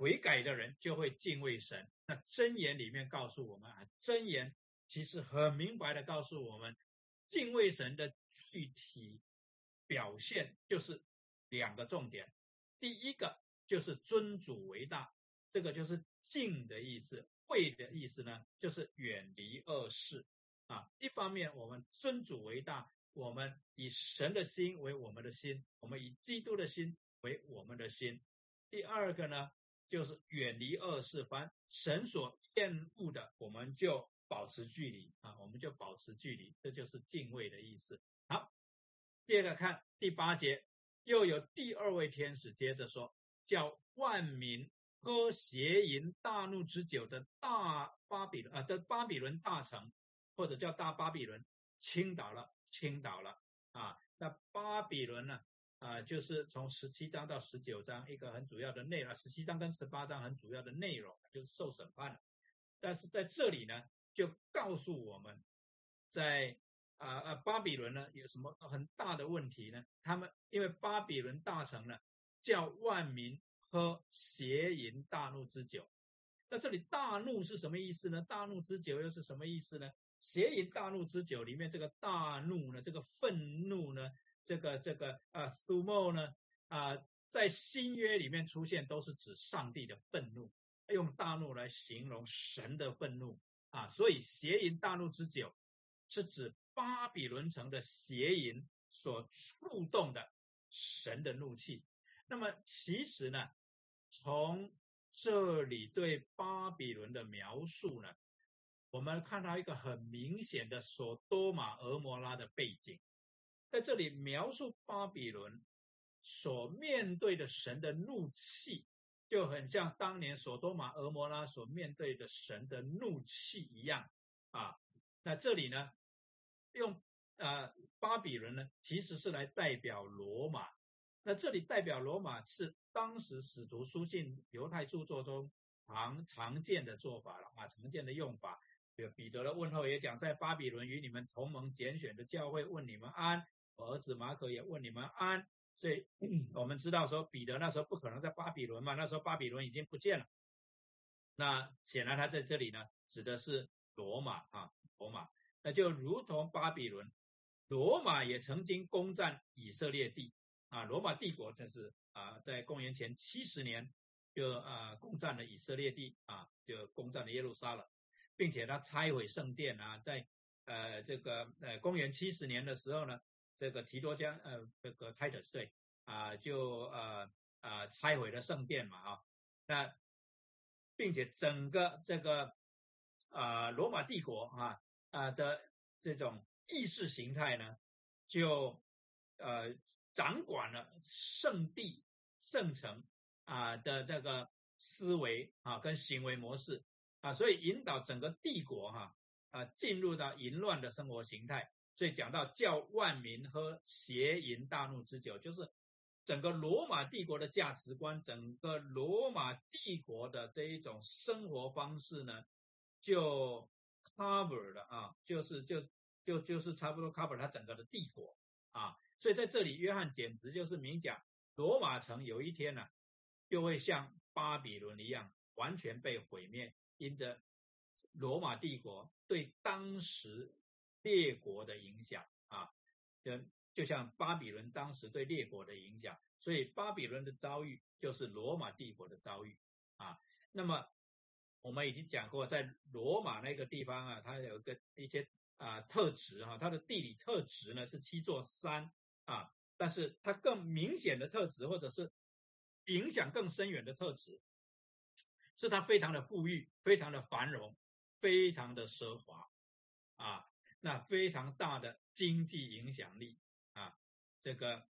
悔改的人就会敬畏神。那真言里面告诉我们啊，真言其实很明白的告诉我们，敬畏神的具体表现就是两个重点。第一个就是尊主为大，这个就是敬的意思；畏的意思呢，就是远离恶事啊。一方面我们尊主为大，我们以神的心为我们的心，我们以基督的心为我们的心。第二个呢？就是远离恶事，凡神所厌恶的，我们就保持距离啊，我们就保持距离，这就是敬畏的意思。好，接着看第八节，又有第二位天使接着说：叫万民喝邪淫大怒之酒的大巴比伦啊的巴比伦大城，或者叫大巴比伦倾倒了，倾倒了啊。那巴比伦呢啊，就是从十七章到十九章一个很主要的内容，十七章跟十八章很主要的内容就是受审判。但是在这里呢，就告诉我们，在啊啊巴比伦呢有什么很大的问题呢？他们因为巴比伦大城呢。叫万民喝邪淫大怒之酒，那这里大怒是什么意思呢？大怒之酒又是什么意思呢？邪淫大怒之酒里面这个大怒呢，这个愤怒呢，这个这个啊苏莫呢啊，在新约里面出现都是指上帝的愤怒，用大怒来形容神的愤怒啊，所以邪淫大怒之酒是指巴比伦城的邪淫所触动的神的怒气。那么其实呢，从这里对巴比伦的描述呢，我们看到一个很明显的索多玛、俄摩拉的背景，在这里描述巴比伦所面对的神的怒气，就很像当年索多玛、俄摩拉所面对的神的怒气一样啊。那这里呢，用呃巴比伦呢，其实是来代表罗马。那这里代表罗马是当时使徒书信犹太著作中常常见的做法了啊，常见的用法。彼得的问候也讲，在巴比伦与你们同盟拣选的教会问你们安，儿子马可也问你们安。所以 [clears throat] 我们知道说彼得那时候不可能在巴比伦嘛，那时候巴比伦已经不见了。那显然他在这里呢，指的是罗马啊，罗马。那就如同巴比伦，罗马也曾经攻占以色列地。啊，罗马帝国就是啊，在公元前七十年就啊攻占了以色列地啊，就攻占了耶路撒冷，并且他拆毁圣殿啊，在呃这个呃公元七十年的时候呢，这个提多将呃这个 Titus 对啊就呃啊拆毁了圣殿嘛啊，那并且整个这个啊罗马帝国啊啊的这种意识形态呢，就呃。掌管了圣地、圣城啊的这个思维啊跟行为模式啊，所以引导整个帝国哈啊进入到淫乱的生活形态。所以讲到叫万民喝邪淫大怒之酒，就是整个罗马帝国的价值观，整个罗马帝国的这一种生活方式呢，就 cover 了啊，就是就就就是差不多 cover 它整个的帝国啊。所以在这里，约翰简直就是明讲，罗马城有一天呢，就会像巴比伦一样，完全被毁灭。因着罗马帝国对当时列国的影响啊，就就像巴比伦当时对列国的影响，所以巴比伦的遭遇就是罗马帝国的遭遇啊。那么我们已经讲过，在罗马那个地方啊，它有个一些啊特质哈，它的地理特质呢是七座山。啊，但是它更明显的特质，或者是影响更深远的特质，是它非常的富裕，非常的繁荣，非常的奢华啊，那非常大的经济影响力啊，这个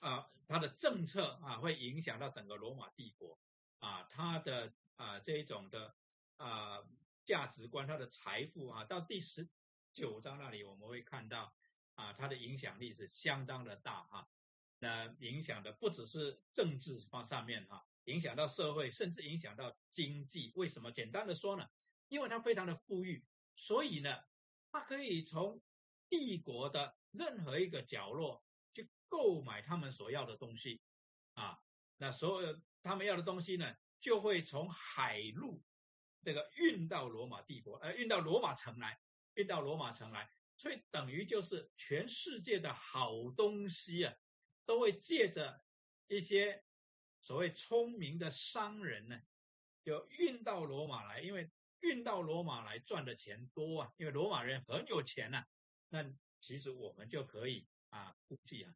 啊，它的政策啊，会影响到整个罗马帝国啊，它的啊这一种的啊价值观，它的财富啊，到第十九章那里我们会看到。啊，它的影响力是相当的大哈，那影响的不只是政治方上面哈，影响到社会，甚至影响到经济。为什么？简单的说呢，因为它非常的富裕，所以呢，他可以从帝国的任何一个角落去购买他们所要的东西啊。那所有他们要的东西呢，就会从海路这个运到罗马帝国，呃，运到罗马城来，运到罗马城来。所以等于就是全世界的好东西啊，都会借着一些所谓聪明的商人呢，就运到罗马来，因为运到罗马来赚的钱多啊，因为罗马人很有钱呐。那其实我们就可以啊估计啊，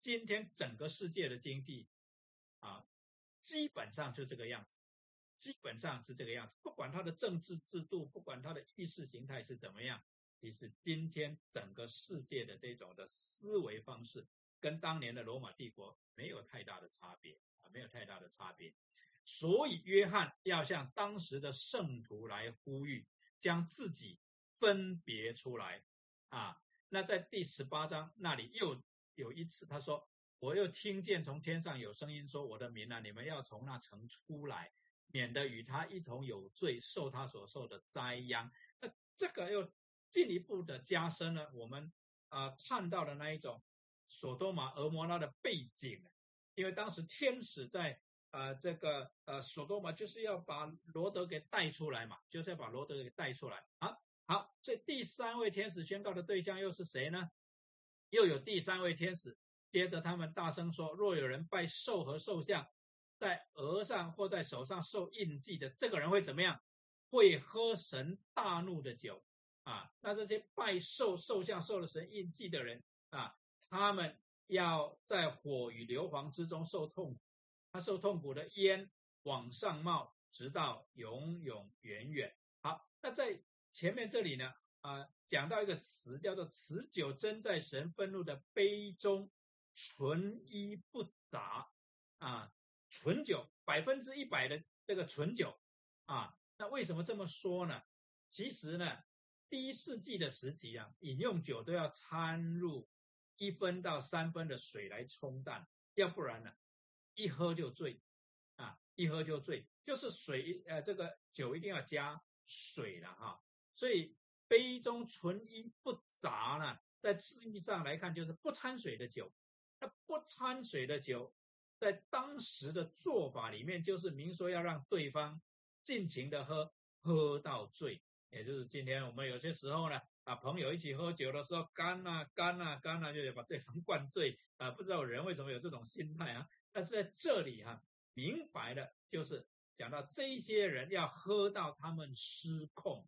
今天整个世界的经济啊，基本上是这个样子，基本上是这个样子，不管它的政治制度，不管它的意识形态是怎么样。其实今天整个世界的这种的思维方式，跟当年的罗马帝国没有太大的差别啊。没有太大的差别。所以约翰要向当时的圣徒来呼吁，将自己分别出来啊。那在第十八章那里又有一次，他说：“我又听见从天上有声音说：我的民啊，你们要从那城出来，免得与他一同有罪，受他所受的灾殃。”那这个又进一步的加深了我们啊看到的那一种索多玛、俄摩拉的背景，因为当时天使在。啊，这个呃，索多玛就是要把罗德给带出来嘛，就是要把罗德给带出来。好，好，所以第三位天使宣告的对象又是谁呢？又有第三位天使，接着他们大声说：若有人拜兽和兽像，在额上或在手上受印记的，这个人会怎么样？会喝神大怒的酒啊！那这些拜兽、兽像受了神印记的人啊，他们要在火与硫磺之中受痛苦。他受痛苦的烟往上冒，直到永永远远。好，那在前面这里呢，啊，讲到一个词叫做“持久真在神愤怒的杯中，纯一不杂”，啊，纯酒百分之一百的这个纯酒啊。那为什么这么说呢？其实呢，第一世纪的时期啊，饮用酒都要掺入一分到三分的水来冲淡，要不然呢？一喝就醉啊！一喝就醉，就是水呃，这个酒一定要加水了哈。所以杯中纯一不杂呢，在字义上来看就是不掺水的酒。那不掺水的酒，在当时的做法里面，就是明说要让对方尽情的喝，喝到醉。也就是今天我们有些时候呢，啊朋友一起喝酒的时候，干啊干啊干啊，就得把对方灌醉啊。不知道人为什么有这种心态啊？但是在这里哈，明白的就是讲到这些人要喝到他们失控，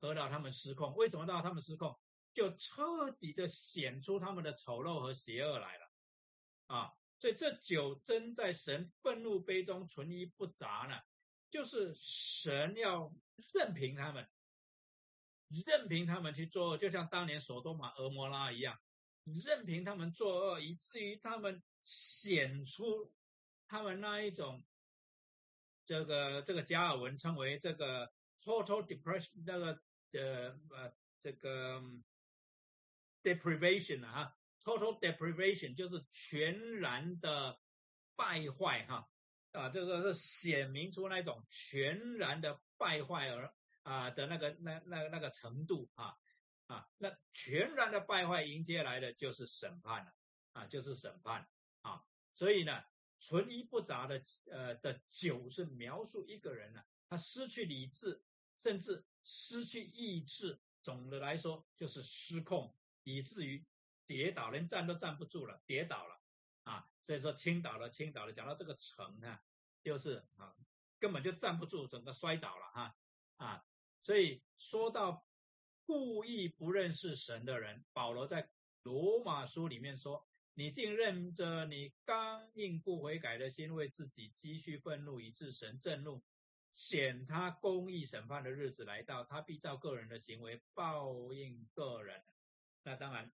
喝到他们失控，为什么到他们失控？就彻底的显出他们的丑陋和邪恶来了啊！所以这酒真在神愤怒杯中存疑不杂呢，就是神要任凭他们，任凭他们去做，就像当年索多玛、俄摩拉一样，任凭他们作恶，以至于他们。显出他们那一种，这个这个加尔文称为这个 total depression 那个呃呃这个 deprivation 啊，total deprivation 就是全然的败坏哈啊这个是显明出那种全然的败坏而啊的那个那那那个程度啊啊那全然的败坏迎接来的就是审判了啊就是审判。啊，所以呢，纯一不杂的呃的酒是描述一个人呢，他失去理智，甚至失去意志，总的来说就是失控，以至于跌倒，连站都站不住了，跌倒了啊。所以说倾倒了，倾倒了。讲到这个城呢，就是啊，根本就站不住，整个摔倒了哈啊。所以说到故意不认识神的人，保罗在罗马书里面说。你竟认着你刚硬不悔改的心，为自己积蓄愤怒，以致神震怒，显他公义审判的日子来到，他必照个人的行为报应个人。那当然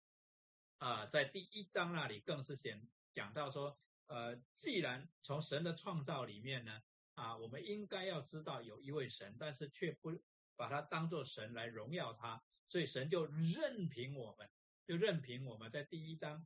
啊，在第一章那里更是显讲到说，呃，既然从神的创造里面呢，啊，我们应该要知道有一位神，但是却不把他当做神来荣耀他，所以神就任凭我们，就任凭我们在第一章。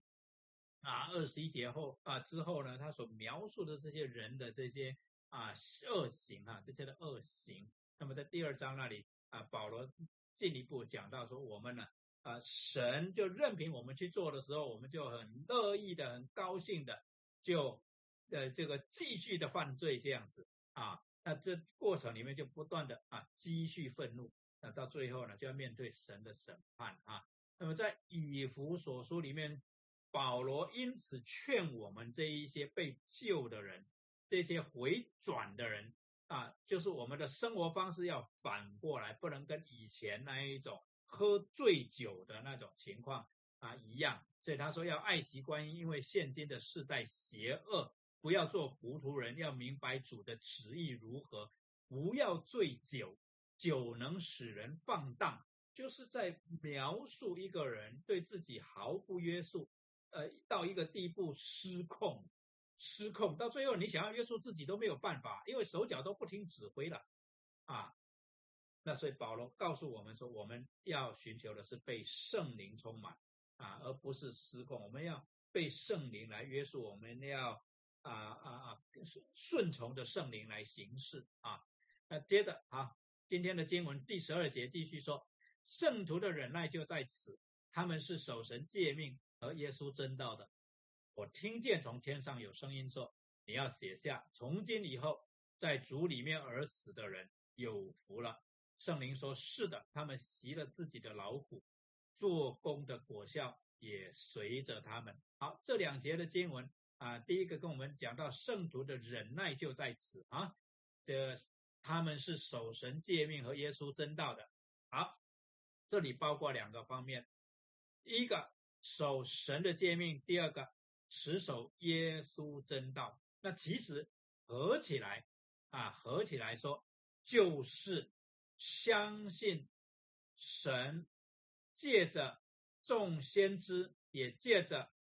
啊，二十一节后啊之后呢，他所描述的这些人的这些啊恶行啊，这些的恶行，那么在第二章那里啊，保罗进一步讲到说，我们呢啊，神就任凭我们去做的时候，我们就很乐意的、很高兴的，就呃这个继续的犯罪这样子啊，那这过程里面就不断的啊积蓄愤怒，那到最后呢，就要面对神的审判啊。那么在以弗所书里面。保罗因此劝我们这一些被救的人，这些回转的人啊，就是我们的生活方式要反过来，不能跟以前那一种喝醉酒的那种情况啊一样。所以他说要爱惜观音，因为现今的世代邪恶，不要做糊涂人，要明白主的旨意如何，不要醉酒，酒能使人放荡，就是在描述一个人对自己毫不约束。呃，到一个地步失控失控，到最后你想要约束自己都没有办法，因为手脚都不听指挥了啊。那所以保罗告诉我们说，我们要寻求的是被圣灵充满啊，而不是失控。我们要被圣灵来约束，我们要啊啊啊顺顺从着圣灵来行事啊。那接着啊，今天的经文第十二节继续说，圣徒的忍耐就在此，他们是守神诫命和耶稣真道的。我听见从天上有声音说，你要写下，从今以后，在主里面而死的人有福了。圣灵说：“是的，他们习了自己的老虎，做工的果效也随着他们。”好，这两节的经文啊，第一个跟我们讲到圣徒的忍耐就在此啊，的他们是守神诫命和耶稣真道的。好，这里包括两个方面，一个守神的诫命，第二个持守耶稣真道。那其实合起来啊，合起来说就是。相信神借着众先知，也借着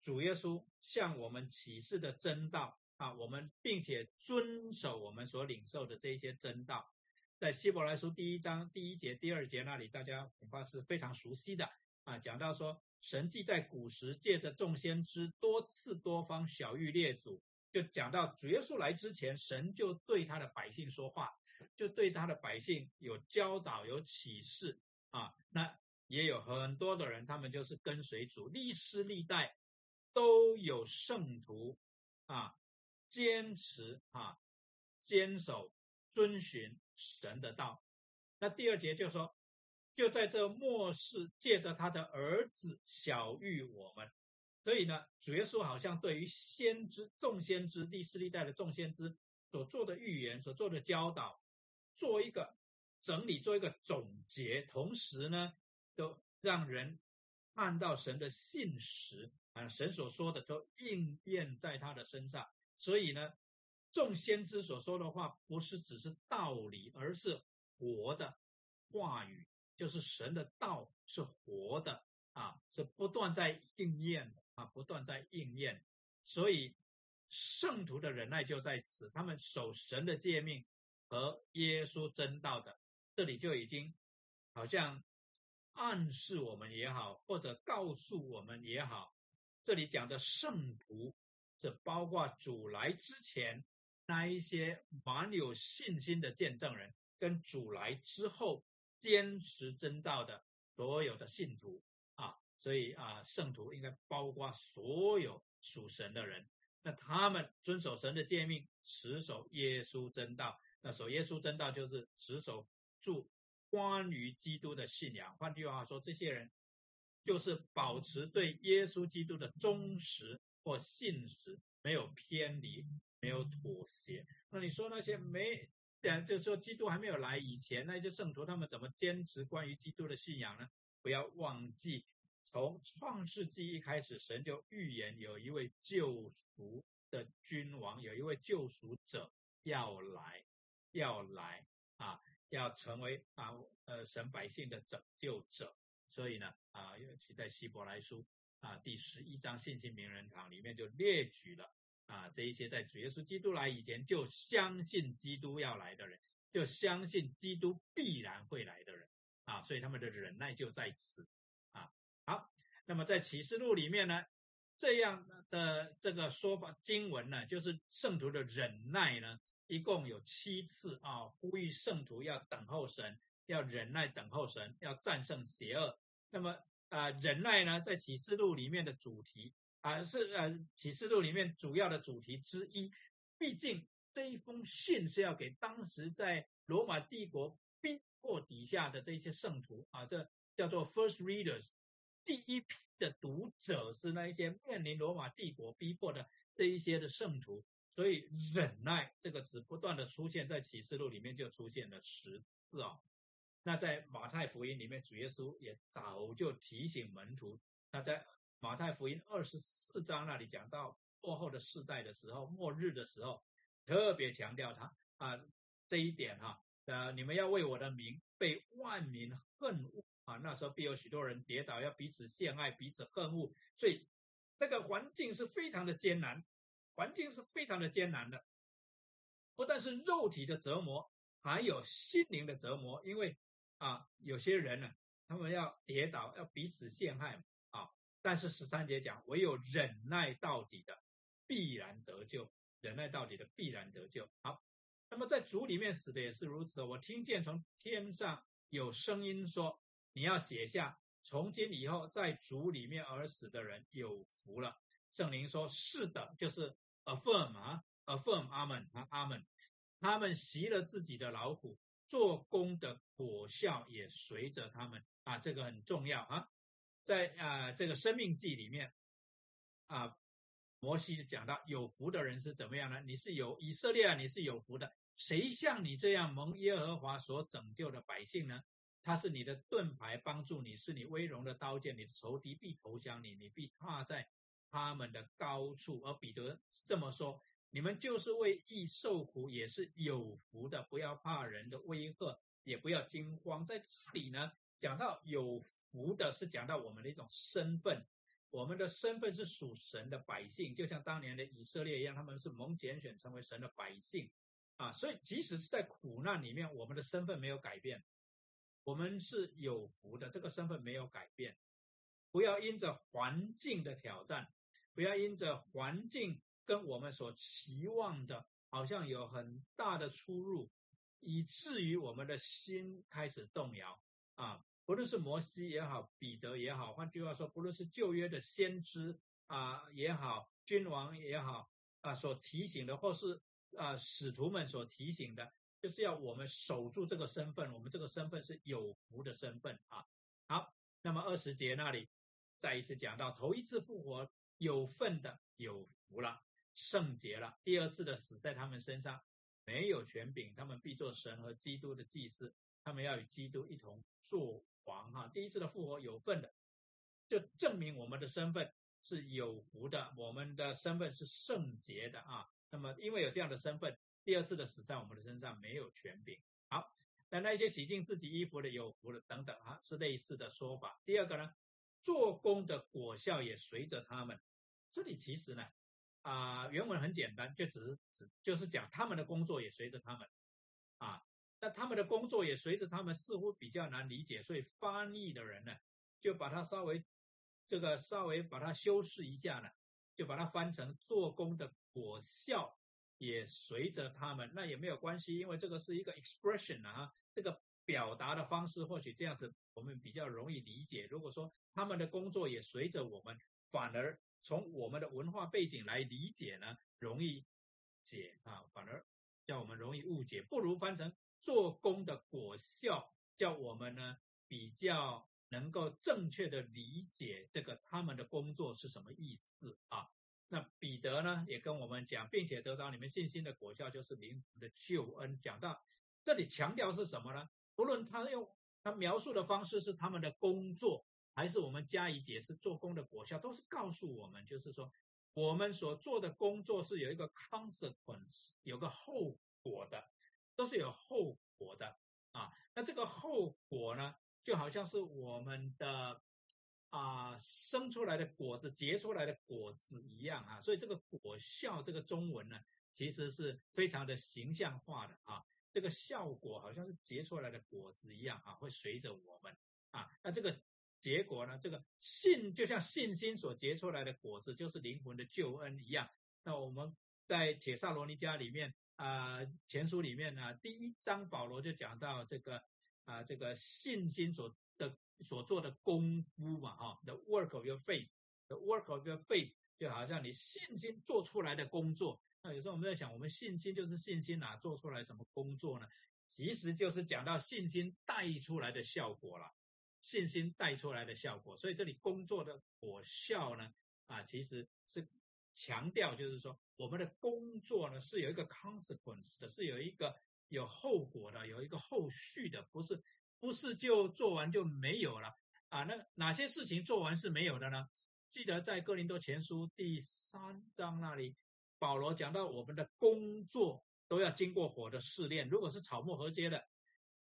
主耶稣向我们启示的真道啊，我们并且遵守我们所领受的这些真道，在希伯来书第一章第一节、第二节那里，大家恐怕是非常熟悉的啊，讲到说神既在古时借着众先知多次多方小谕列祖，就讲到主耶稣来之前，神就对他的百姓说话。就对他的百姓有教导、有启示啊，那也有很多的人，他们就是跟随主，历世历代都有圣徒啊，坚持啊，坚守、遵循神的道。那第二节就说，就在这末世，借着他的儿子小谕我们，所以呢，主耶稣好像对于先知、众先知、历世历代的众先知所做的预言、所做的教导。做一个整理，做一个总结，同时呢，都让人看到神的信实啊，神所说的都应验在他的身上。所以呢，众先知所说的话，不是只是道理，而是活的话语，就是神的道是活的啊，是不断在应验的啊，不断在应验。所以圣徒的忍耐就在此，他们守神的诫命。和耶稣真道的，这里就已经好像暗示我们也好，或者告诉我们也好，这里讲的圣徒是包括主来之前那一些蛮有信心的见证人，跟主来之后坚持真道的所有的信徒啊，所以啊，圣徒应该包括所有属神的人，那他们遵守神的诫命，持守耶稣真道。那守耶稣真道就是持守住关于基督的信仰。换句话说，这些人就是保持对耶稣基督的忠实或信实，没有偏离，没有妥协。那你说那些没，就说基督还没有来以前，那些圣徒他们怎么坚持关于基督的信仰呢？不要忘记，从创世纪一开始，神就预言有一位救赎的君王，有一位救赎者要来。要来啊，要成为啊呃神百姓的拯救者，所以呢啊，尤其在希伯来书啊第十一章信心名人堂里面就列举了啊这一些在主耶稣基督来以前就相信基督要来的人，就相信基督必然会来的人啊，所以他们的忍耐就在此啊。好，那么在启示录里面呢，这样的这个说法经文呢，就是圣徒的忍耐呢。一共有七次啊，呼吁圣徒要等候神，要忍耐等候神，要战胜邪恶。那么啊，忍耐呢，在启示录里面的主题啊，是呃启示录里面主要的主题之一。毕竟这一封信是要给当时在罗马帝国逼迫底下的这些圣徒啊，这叫做 first readers，第一批的读者是那一些面临罗马帝国逼迫的这一些的圣徒。所以忍耐这个词不断的出现在启示录里面，就出现了十次啊。那在马太福音里面，主耶稣也早就提醒门徒。那在马太福音二十四章那里讲到过后的世代的时候，末日的时候，特别强调他啊这一点哈。呃，你们要为我的名被万民恨恶啊，那时候必有许多人跌倒，要彼此陷害，彼此恨恶。所以那个环境是非常的艰难。环境是非常的艰难的，不但是肉体的折磨，还有心灵的折磨。因为啊，有些人呢，他们要跌倒，要彼此陷害啊。但是十三节讲，唯有忍耐到底的，必然得救；忍耐到底的，必然得救。好，那么在主里面死的也是如此。我听见从天上有声音说：“你要写下，从今以后在主里面而死的人有福了。”圣灵说：“是的，就是 affirm 啊，affirm 阿门啊，阿门。他们习了自己的老虎，做工的果效也随着他们啊，这个很重要啊。在啊这个生命记里面啊，摩西讲到有福的人是怎么样呢？你是有以色列啊，你是有福的。谁像你这样蒙耶和华所拯救的百姓呢？他是你的盾牌，帮助你，是你威荣的刀剑，你的仇敌必投降你，你必踏在。”他们的高处，而彼得这么说：你们就是为义受苦，也是有福的。不要怕人的威吓，也不要惊慌。在这里呢，讲到有福的，是讲到我们的一种身份。我们的身份是属神的百姓，就像当年的以色列一样，他们是蒙拣选成为神的百姓啊。所以，即使是在苦难里面，我们的身份没有改变，我们是有福的，这个身份没有改变。不要因着环境的挑战。不要因着环境跟我们所期望的，好像有很大的出入，以至于我们的心开始动摇啊！不论是摩西也好，彼得也好，换句话说，不论是旧约的先知啊也好，君王也好啊，所提醒的，或是啊使徒们所提醒的，就是要我们守住这个身份，我们这个身份是有福的身份啊！好，那么二十节那里再一次讲到头一次复活。有份的有福了，圣洁了。第二次的死在他们身上没有权柄，他们必做神和基督的祭司，他们要与基督一同做王哈。第一次的复活有份的，就证明我们的身份是有福的，我们的身份是圣洁的啊。那么因为有这样的身份，第二次的死在我们的身上没有权柄。好，那那些洗净自己衣服的有福的等等哈，是类似的说法。第二个呢，做工的果效也随着他们。这里其实呢，啊，原文很简单，就只是只就是讲他们的工作也随着他们，啊，那他们的工作也随着他们，似乎比较难理解，所以翻译的人呢，就把它稍微这个稍微把它修饰一下呢，就把它翻成做工的果效也随着他们，那也没有关系，因为这个是一个 expression 啊，这个表达的方式或许这样子我们比较容易理解。如果说他们的工作也随着我们，反而从我们的文化背景来理解呢，容易解啊，反而叫我们容易误解，不如翻成做工的果效，叫我们呢比较能够正确的理解这个他们的工作是什么意思啊。那彼得呢也跟我们讲，并且得到你们信心的果效就是灵的救恩。讲到这里强调是什么呢？不论他用他描述的方式是他们的工作。还是我们加以解释，做工的果效都是告诉我们，就是说我们所做的工作是有一个 consequence，有个后果的，都是有后果的啊。那这个后果呢，就好像是我们的啊生出来的果子、结出来的果子一样啊。所以这个果效，这个中文呢，其实是非常的形象化的啊。这个效果好像是结出来的果子一样啊，会随着我们啊。那这个。结果呢？这个信就像信心所结出来的果子，就是灵魂的救恩一样。那我们在铁萨罗尼迦里面啊，前书里面呢，第一章保罗就讲到这个啊，这个信心所的所做的功夫嘛，哈，the work of your faith，the work of your faith，就好像你信心做出来的工作。那有时候我们在想，我们信心就是信心哪做出来什么工作呢？其实就是讲到信心带出来的效果了。信心带出来的效果，所以这里工作的果效呢，啊，其实是强调，就是说我们的工作呢是有一个 consequence 的，是有一个有后果的，有一个后续的，不是不是就做完就没有了啊？那哪些事情做完是没有的呢？记得在哥林多前书第三章那里，保罗讲到我们的工作都要经过火的试炼，如果是草木合接的，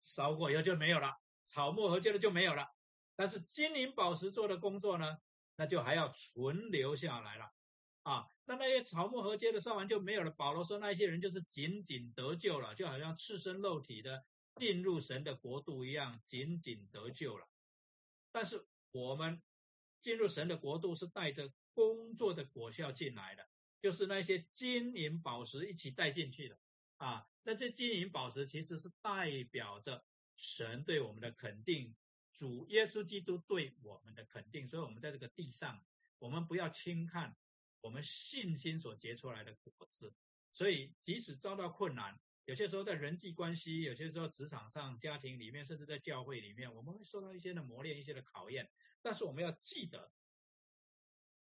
烧过以后就没有了。草木合接的就没有了，但是金银宝石做的工作呢，那就还要存留下来了。啊，那那些草木合接的烧完就没有了。保罗说那些人就是仅仅得救了，就好像赤身肉体的进入神的国度一样，仅仅得救了。但是我们进入神的国度是带着工作的果效进来的，就是那些金银宝石一起带进去的啊。那这金银宝石其实是代表着神对我们的肯定，主耶稣基督对我们的肯定。所以，我们在这个地上，我们不要轻看。我们信心所结出来的果子，所以即使遭到困难，有些时候在人际关系，有些时候职场上、家庭里面，甚至在教会里面，我们会受到一些的磨练、一些的考验。但是我们要记得，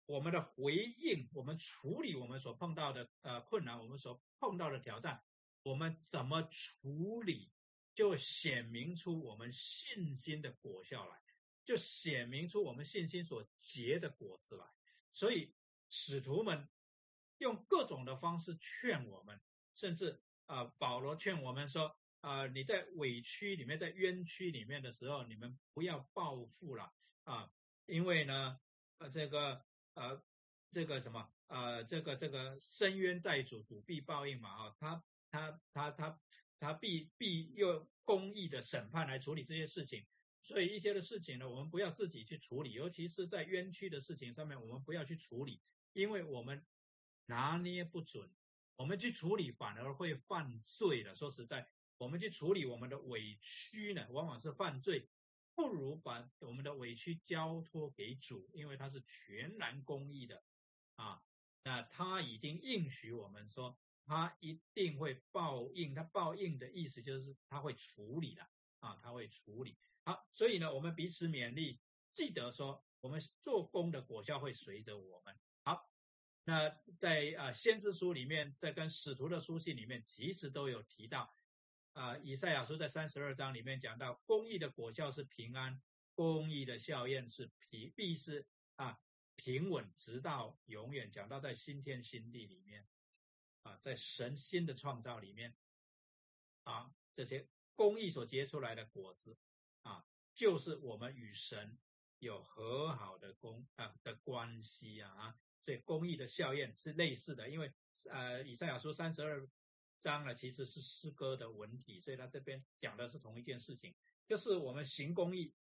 我们的回应，我们处理我们所碰到的呃困难，我们所碰到的挑战，我们怎么处理，就显明出我们信心的果效来，就显明出我们信心所结的果子来。所以。使徒们用各种的方式劝我们，甚至啊，保罗劝我们说啊，你在委屈里面，在冤屈里面的时候，你们不要报复了啊，因为呢，呃，这个呃，这个什么呃，这个这个深冤在主，主必报应嘛啊，他他他他他必必用公义的审判来处理这些事情。所以一些的事情呢，我们不要自己去处理，尤其是在冤屈的事情上面，我们不要去处理。因为我们拿捏不准，我们去处理反而会犯罪的。说实在，我们去处理我们的委屈呢，往往是犯罪。不如把我们的委屈交托给主，因为他是全然公义的啊。那他已经应许我们说，他一定会报应。他报应的意思就是他会处理的啊，他会处理。好，所以呢，我们彼此勉励，记得说，我们做工的果效会随着我们。好那在啊先知书里面，在跟使徒的书信里面，其实都有提到啊以赛亚书在三十二章里面讲到，公义的果效是平安，公义的效验是平必是啊平稳直到永远。讲到在新天新地里面啊，在神新的创造里面啊这些公义所结出来的果子啊，就是我们与神有和好的公啊的关系啊。所以公益的效验是类似的，因为呃以赛亚书三十二章呢其实是诗歌的文体，所以他这边讲的是同一件事情，就是我们行公益，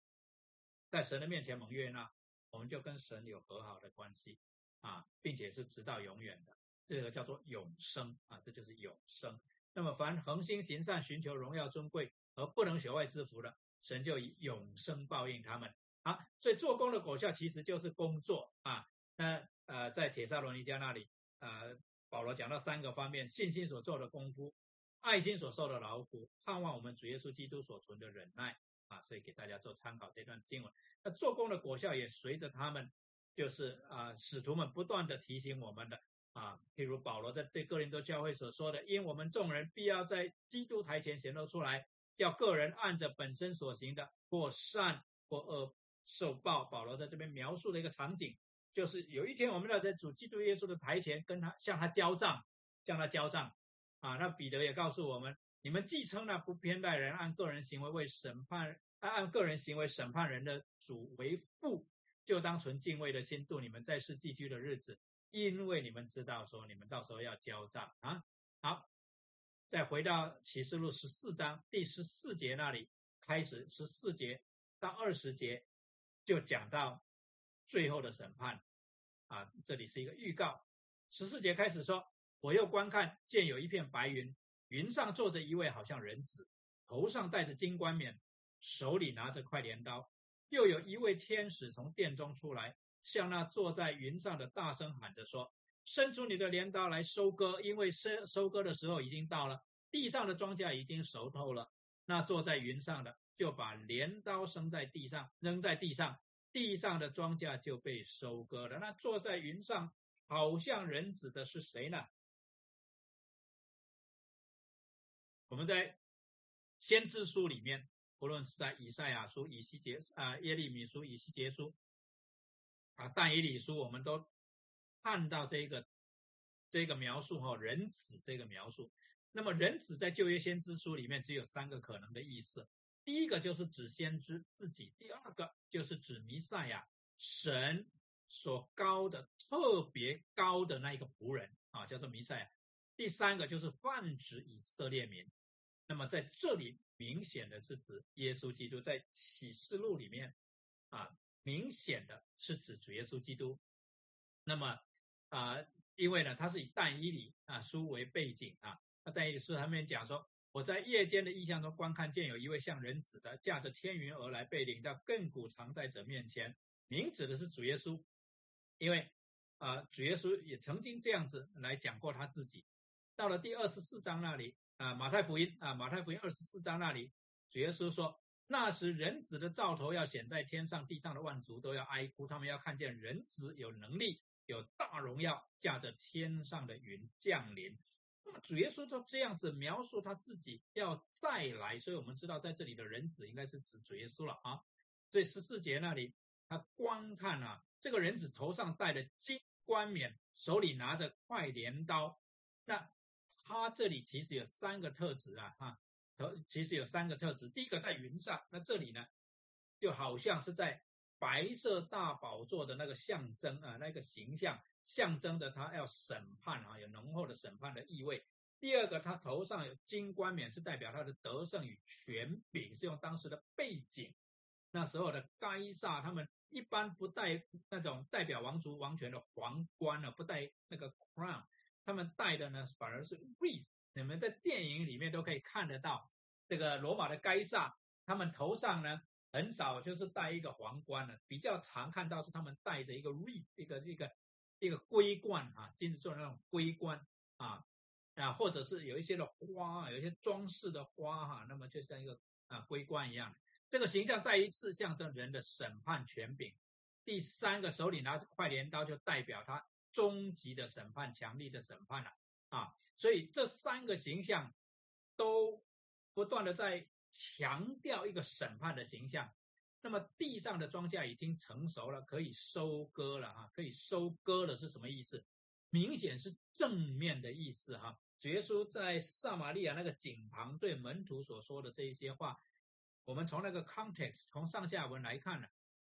在神的面前蒙悦纳，我们就跟神有和好的关系啊，并且是直到永远的，这个叫做永生啊，这就是永生。那么凡恒心行善、寻求荣耀尊贵而不能学外之福的，神就以永生报应他们。好，所以做工的果效其实就是工作啊，那。呃，在铁萨罗尼迦那里，呃，保罗讲到三个方面：信心所做的功夫，爱心所受的劳苦，盼望我们主耶稣基督所存的忍耐啊。所以给大家做参考这段经文。那做工的果效也随着他们，就是啊，使徒们不断的提醒我们的啊，譬如保罗在对哥林多教会所说的：因我们众人必要在基督台前显露出来，叫个人按着本身所行的，或善或恶受报。保罗在这边描述的一个场景。就是有一天，我们要在主基督耶稣的台前跟他向他交账，向他交账啊。那彼得也告诉我们：你们既称那不偏待人、按个人行为为审判、按按个人行为审判人的主为父，就当存敬畏的心度你们在世寄居的日子，因为你们知道说你们到时候要交账啊。好，再回到启示录十四章第十四节那里开始，十四节到二十节就讲到。最后的审判啊，这里是一个预告。十四节开始说，我又观看，见有一片白云，云上坐着一位好像人子，头上戴着金冠冕，手里拿着块镰刀。又有一位天使从殿中出来，向那坐在云上的大声喊着说：“伸出你的镰刀来收割，因为收收割的时候已经到了，地上的庄稼已经熟透了。”那坐在云上的就把镰刀扔在地上，扔在地上。地上的庄稼就被收割了。那坐在云上好像人子的是谁呢？我们在先知书里面，不论是在以赛亚书、以西结啊、耶利米书、以西结书啊、但以理书，我们都看到这个这个描述哈，人子这个描述。那么人子在旧约先知书里面只有三个可能的意思。第一个就是指先知自己，第二个就是指弥赛亚，神所高的特别高的那一个仆人啊，叫做弥赛亚。第三个就是泛指以色列民。那么在这里明显的是指耶稣基督，在启示录里面啊，明显的是指主耶稣基督。那么啊，因为呢，他是以但以理啊书为背景啊，那但以理书上面讲说，我在夜间的意象中观看见有一位像人子的驾着天云而来，被领到亘古常在者面前，明指的是主耶稣，因为啊，主耶稣也曾经这样子来讲过他自己。到了第二十四章那里啊，马太福音啊，马太福音二十四章那里，主耶稣说，那时人子的兆头要显在天上，地上的万族都要哀哭，他们要看见人子有能力、有大荣耀，驾着天上的云降临。那么主耶稣就这样子描述他自己要再来，所以我们知道在这里的人子应该是指主耶稣了啊。所以十四节那里，他观看啊，这个人子头上戴的金冠冕，手里拿着快镰刀，那。他这里其实有三个特质啊，哈，其实有三个特质。第一个在云上，那这里呢，就好像是在白色大宝座的那个象征啊，那个形象象征着他要审判啊，有浓厚的审判的意味。第二个，他头上有金冠冕，是代表他的得胜与权柄，是用当时的背景。那时候的该萨他们一般不戴那种代表王族王权的皇冠啊，不戴那个 crown。他们戴的呢，反而是 wreath。你们在电影里面都可以看得到，这个罗马的该萨，他们头上呢很少就是戴一个皇冠的，比较常看到是他们戴着一个 wreath，一个一个一个龟冠啊，金子做的那种龟冠啊啊，或者是有一些的花，有一些装饰的花哈，那么就像一个啊龟冠一样。这个形象再一次象征人的审判权柄。第三个手里拿着快镰刀，就代表他。终极的审判，强力的审判了啊！所以这三个形象都不断的在强调一个审判的形象。那么地上的庄稼已经成熟了，可以收割了哈，可以收割了是什么意思？明显是正面的意思哈。主耶稣在撒玛利亚那个井旁对门徒所说的这一些话，我们从那个 context 从上下文来看呢，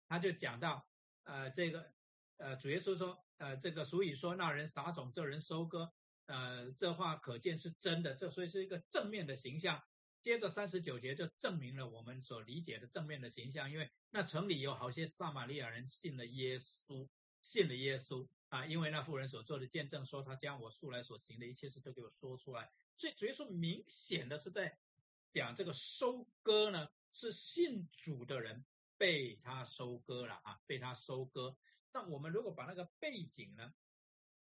他就讲到呃这个呃主耶稣说。呃，这个所以说那人撒种，这人收割，呃，这话可见是真的，这所以是一个正面的形象。接着三十九节就证明了我们所理解的正面的形象，因为那城里有好些撒玛利亚人信了耶稣，信了耶稣啊，因为那妇人所做的见证说，他将我素来所行的一切事都给我说出来，所以主要说明显的是在讲这个收割呢，是信主的人被他收割了啊，被他收割。那我们如果把那个背景呢，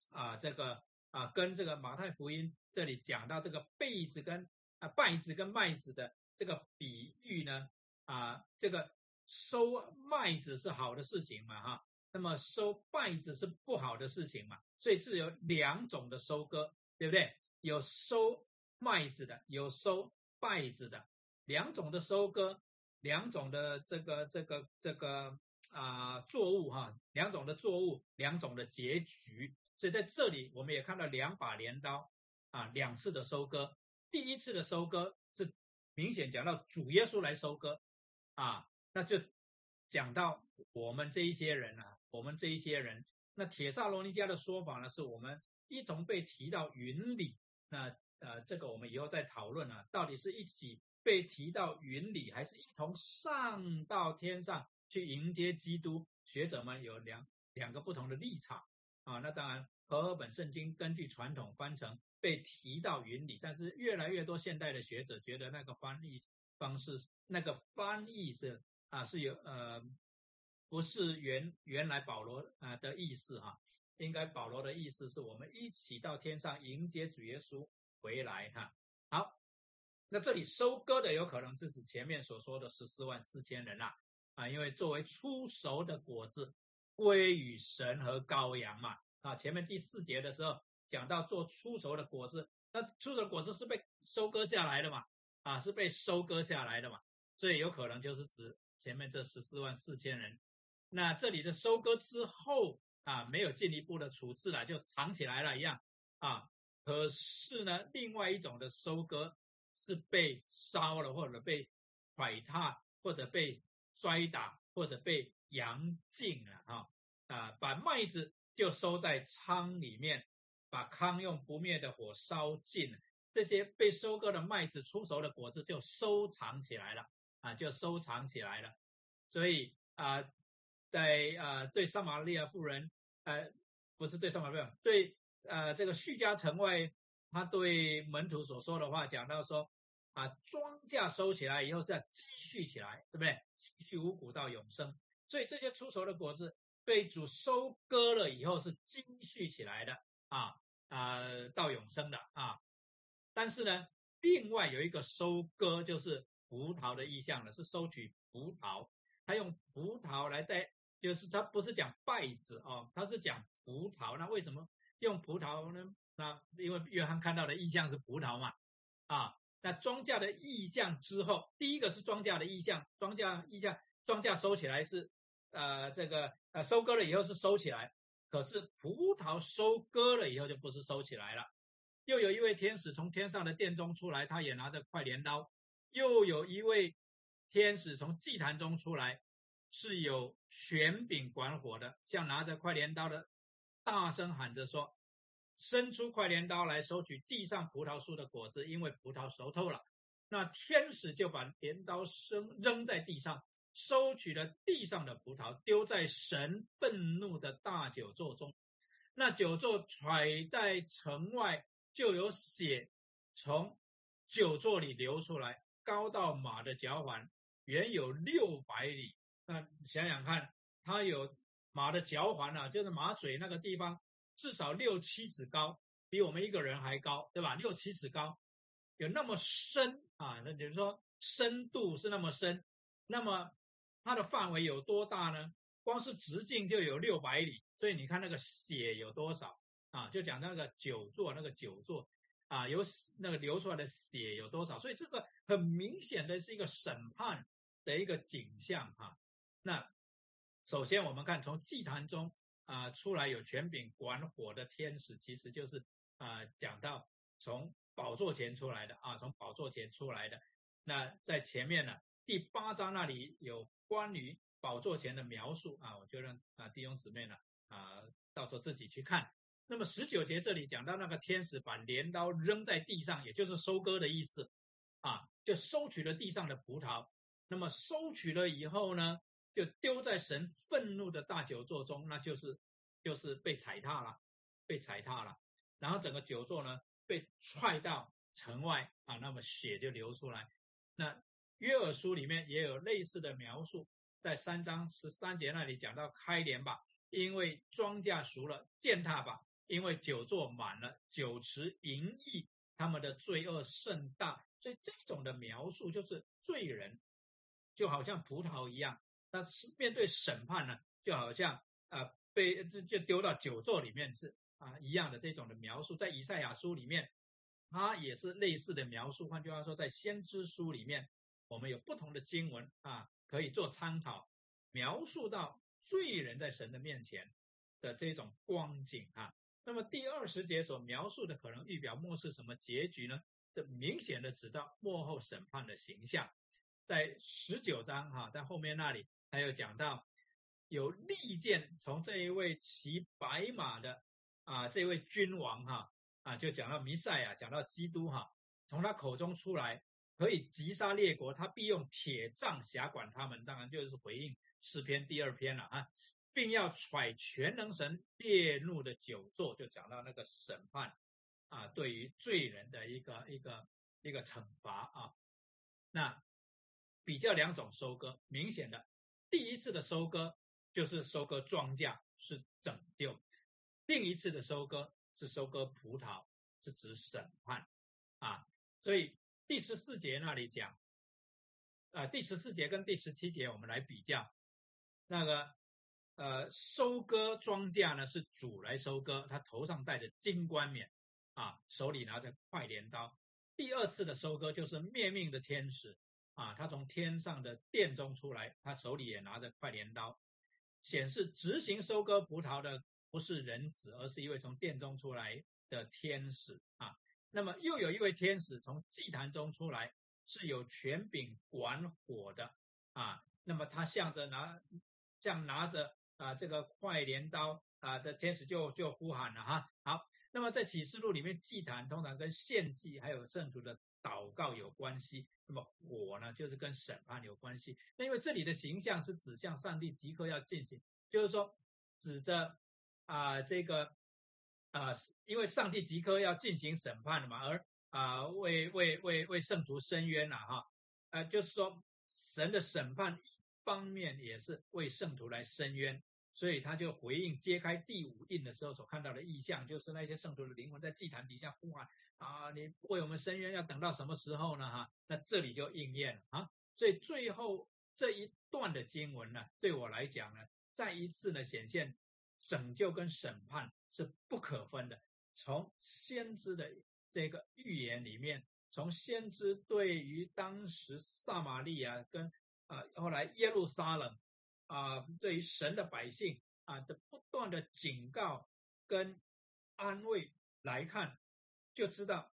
啊，这个啊，跟这个马太福音这里讲到这个稗子跟啊稗子跟麦子的这个比喻呢，啊，这个收麦子是好的事情嘛，哈，那么收稗子是不好的事情嘛，所以是有两种的收割，对不对？有收麦子的，有收稗子的，两种的收割，两种的这个这个这个。啊，作物哈，两种的作物，两种的结局。所以在这里，我们也看到两把镰刀啊，两次的收割。第一次的收割是明显讲到主耶稣来收割啊，那就讲到我们这一些人啊，我们这一些人。那铁萨罗尼迦的说法呢，是我们一同被提到云里。那呃，这个我们以后再讨论啊，到底是一起被提到云里，还是一同上到天上？去迎接基督，学者们有两两个不同的立场啊。那当然，和合本圣经根据传统翻成被提到云里，但是越来越多现代的学者觉得那个翻译方式，那个翻译是啊是有呃不是原原来保罗啊的意思哈，应该保罗的意思是我们一起到天上迎接主耶稣回来哈。好，那这里收割的有可能就是前面所说的十四万四千人啦。啊，因为作为出熟的果子归于神和羔羊嘛，啊，前面第四节的时候讲到做出熟的果子，那出熟的果子是被收割下来的嘛，啊，是被收割下来的嘛，所以有可能就是指前面这十四万四千人。那这里的收割之后啊，没有进一步的处置了，就藏起来了一样啊。可是呢，另外一种的收割是被烧了，或者被踩踏，或者被。摔打或者被扬尽了哈，啊，把麦子就收在仓里面，把糠用不灭的火烧尽，这些被收割的麦子、出熟的果子就收藏起来了啊，就收藏起来了。所以啊，在啊对撒玛利亚妇人，呃，不是对撒玛利亚，对呃这个叙加城外，他对门徒所说的话，讲到说啊，庄稼收起来以后是要积蓄起来，对不对？积蓄五谷到永生。所以这些出熟的果子被主收割了以后是积蓄起来的啊啊到永生的啊。但是呢，另外有一个收割就是葡萄的意象了，是收取葡萄。他用葡萄来代，就是他不是讲稗子哦，他是讲葡萄。那为什么用葡萄呢？那因为约翰看到的意象是葡萄嘛啊。那庄稼的意象之后，第一个是庄稼的意象，庄稼意象，庄稼收起来是呃这个呃收割了以后是收起来，可是葡萄收割了以后就不是收起来了。又有一位天使从天上的殿中出来，他也拿着快镰刀。又有一位天使从祭坛中出来，是有权柄管火的，像拿着快镰刀的，大声喊着说：“伸出快镰刀来，收取地上葡萄树的果子，因为葡萄熟透了。”那天使就把镰刀扔扔在地上，收取了地上的葡萄，丢在神愤怒的大酒座中。那酒座揣在城外。就有血从酒座里流出来，高到马的脚环，远有六百里。那想想看，它有马的脚环啊，就是马嘴那个地方，至少六七尺高，比我们一个人还高，对吧？六七尺高，有那么深啊？那比如说深度是那么深，那么它的范围有多大呢？光是直径就有六百里，所以你看那个血有多少？啊，就讲那个酒座，那个酒座啊，有那个流出来的血有多少？所以这个很明显的是一个审判的一个景象哈。那首先我们看从祭坛中啊出来有权柄管火的天使，其实就是啊讲到从宝座前出来的啊，从宝座前出来的。那在前面呢，第八章那里有关于宝座前的描述啊，我就让啊弟兄姊妹呢啊到时候自己去看。那么十九节这里讲到那个天使把镰刀扔在地上，也就是收割的意思啊，就收取了地上的葡萄。那么收取了以后呢，就丢在神愤怒的大酒座中，那就是就是被踩踏了，被踩踏了。然后整个酒座呢被踹到城外啊，那么血就流出来。那约珥书里面也有类似的描述，在三章十三节那里讲到开镰吧，因为庄稼熟了，践踏吧。因为酒座满了，酒池盈溢，他们的罪恶甚大，所以这种的描述就是罪人就好像葡萄一样，那是面对审判呢，就好像啊被这就丢到酒座里面是啊一样的这种的描述，在以赛亚书里面，它也是类似的描述。换句话说，在先知书里面，我们有不同的经文啊可以做参考，描述到罪人在神的面前的这种光景啊。那么第二十节所描述的可能预表末世什么结局呢？这明显的指到幕后审判的形象。在十九章哈，在后面那里还有讲到有利剑从这一位骑白马的啊这位君王哈啊就讲到弥赛亚，讲到基督哈，从他口中出来可以击杀列国，他必用铁杖辖管他们。当然就是回应诗篇第二篇了啊。并要揣全能神烈怒的酒座，就讲到那个审判啊，对于罪人的一个一个一个惩罚啊。那比较两种收割，明显的第一次的收割就是收割庄稼，是拯救；另一次的收割是收割葡萄，是指审判啊。所以第十四节那里讲啊，第十四节跟第十七节我们来比较那个。呃，收割庄稼呢是主来收割，他头上戴着金冠冕啊，手里拿着快镰刀。第二次的收割就是灭命的天使啊，他从天上的殿中出来，他手里也拿着快镰刀，显示执行收割葡萄的不是人子，而是一位从殿中出来的天使啊。那么又有一位天使从祭坛中出来，是有权柄管火的啊。那么他向着拿，像拿着。啊这个快镰刀啊的天使就就呼喊了哈。好，那么在启示录里面，祭坛通常跟献祭还有圣徒的祷告有关系。那么火呢，就是跟审判有关系。那因为这里的形象是指向上帝即刻要进行，就是说指着啊这个啊，因为上帝即刻要进行审判了嘛，而啊为为为为圣徒伸冤了哈。呃，就是说神的审判一方面也是为圣徒来伸冤。所以他就回应揭开第五印的时候所看到的意象，就是那些圣徒的灵魂在祭坛底下呼喊啊，你为我们伸冤要等到什么时候呢？哈，那这里就应验了啊。所以最后这一段的经文呢，对我来讲呢，再一次呢显现拯救跟审判是不可分的。从先知的这个预言里面，从先知对于当时撒玛利亚跟啊后来耶路撒冷。啊，对于神的百姓啊的不断的警告跟安慰来看，就知道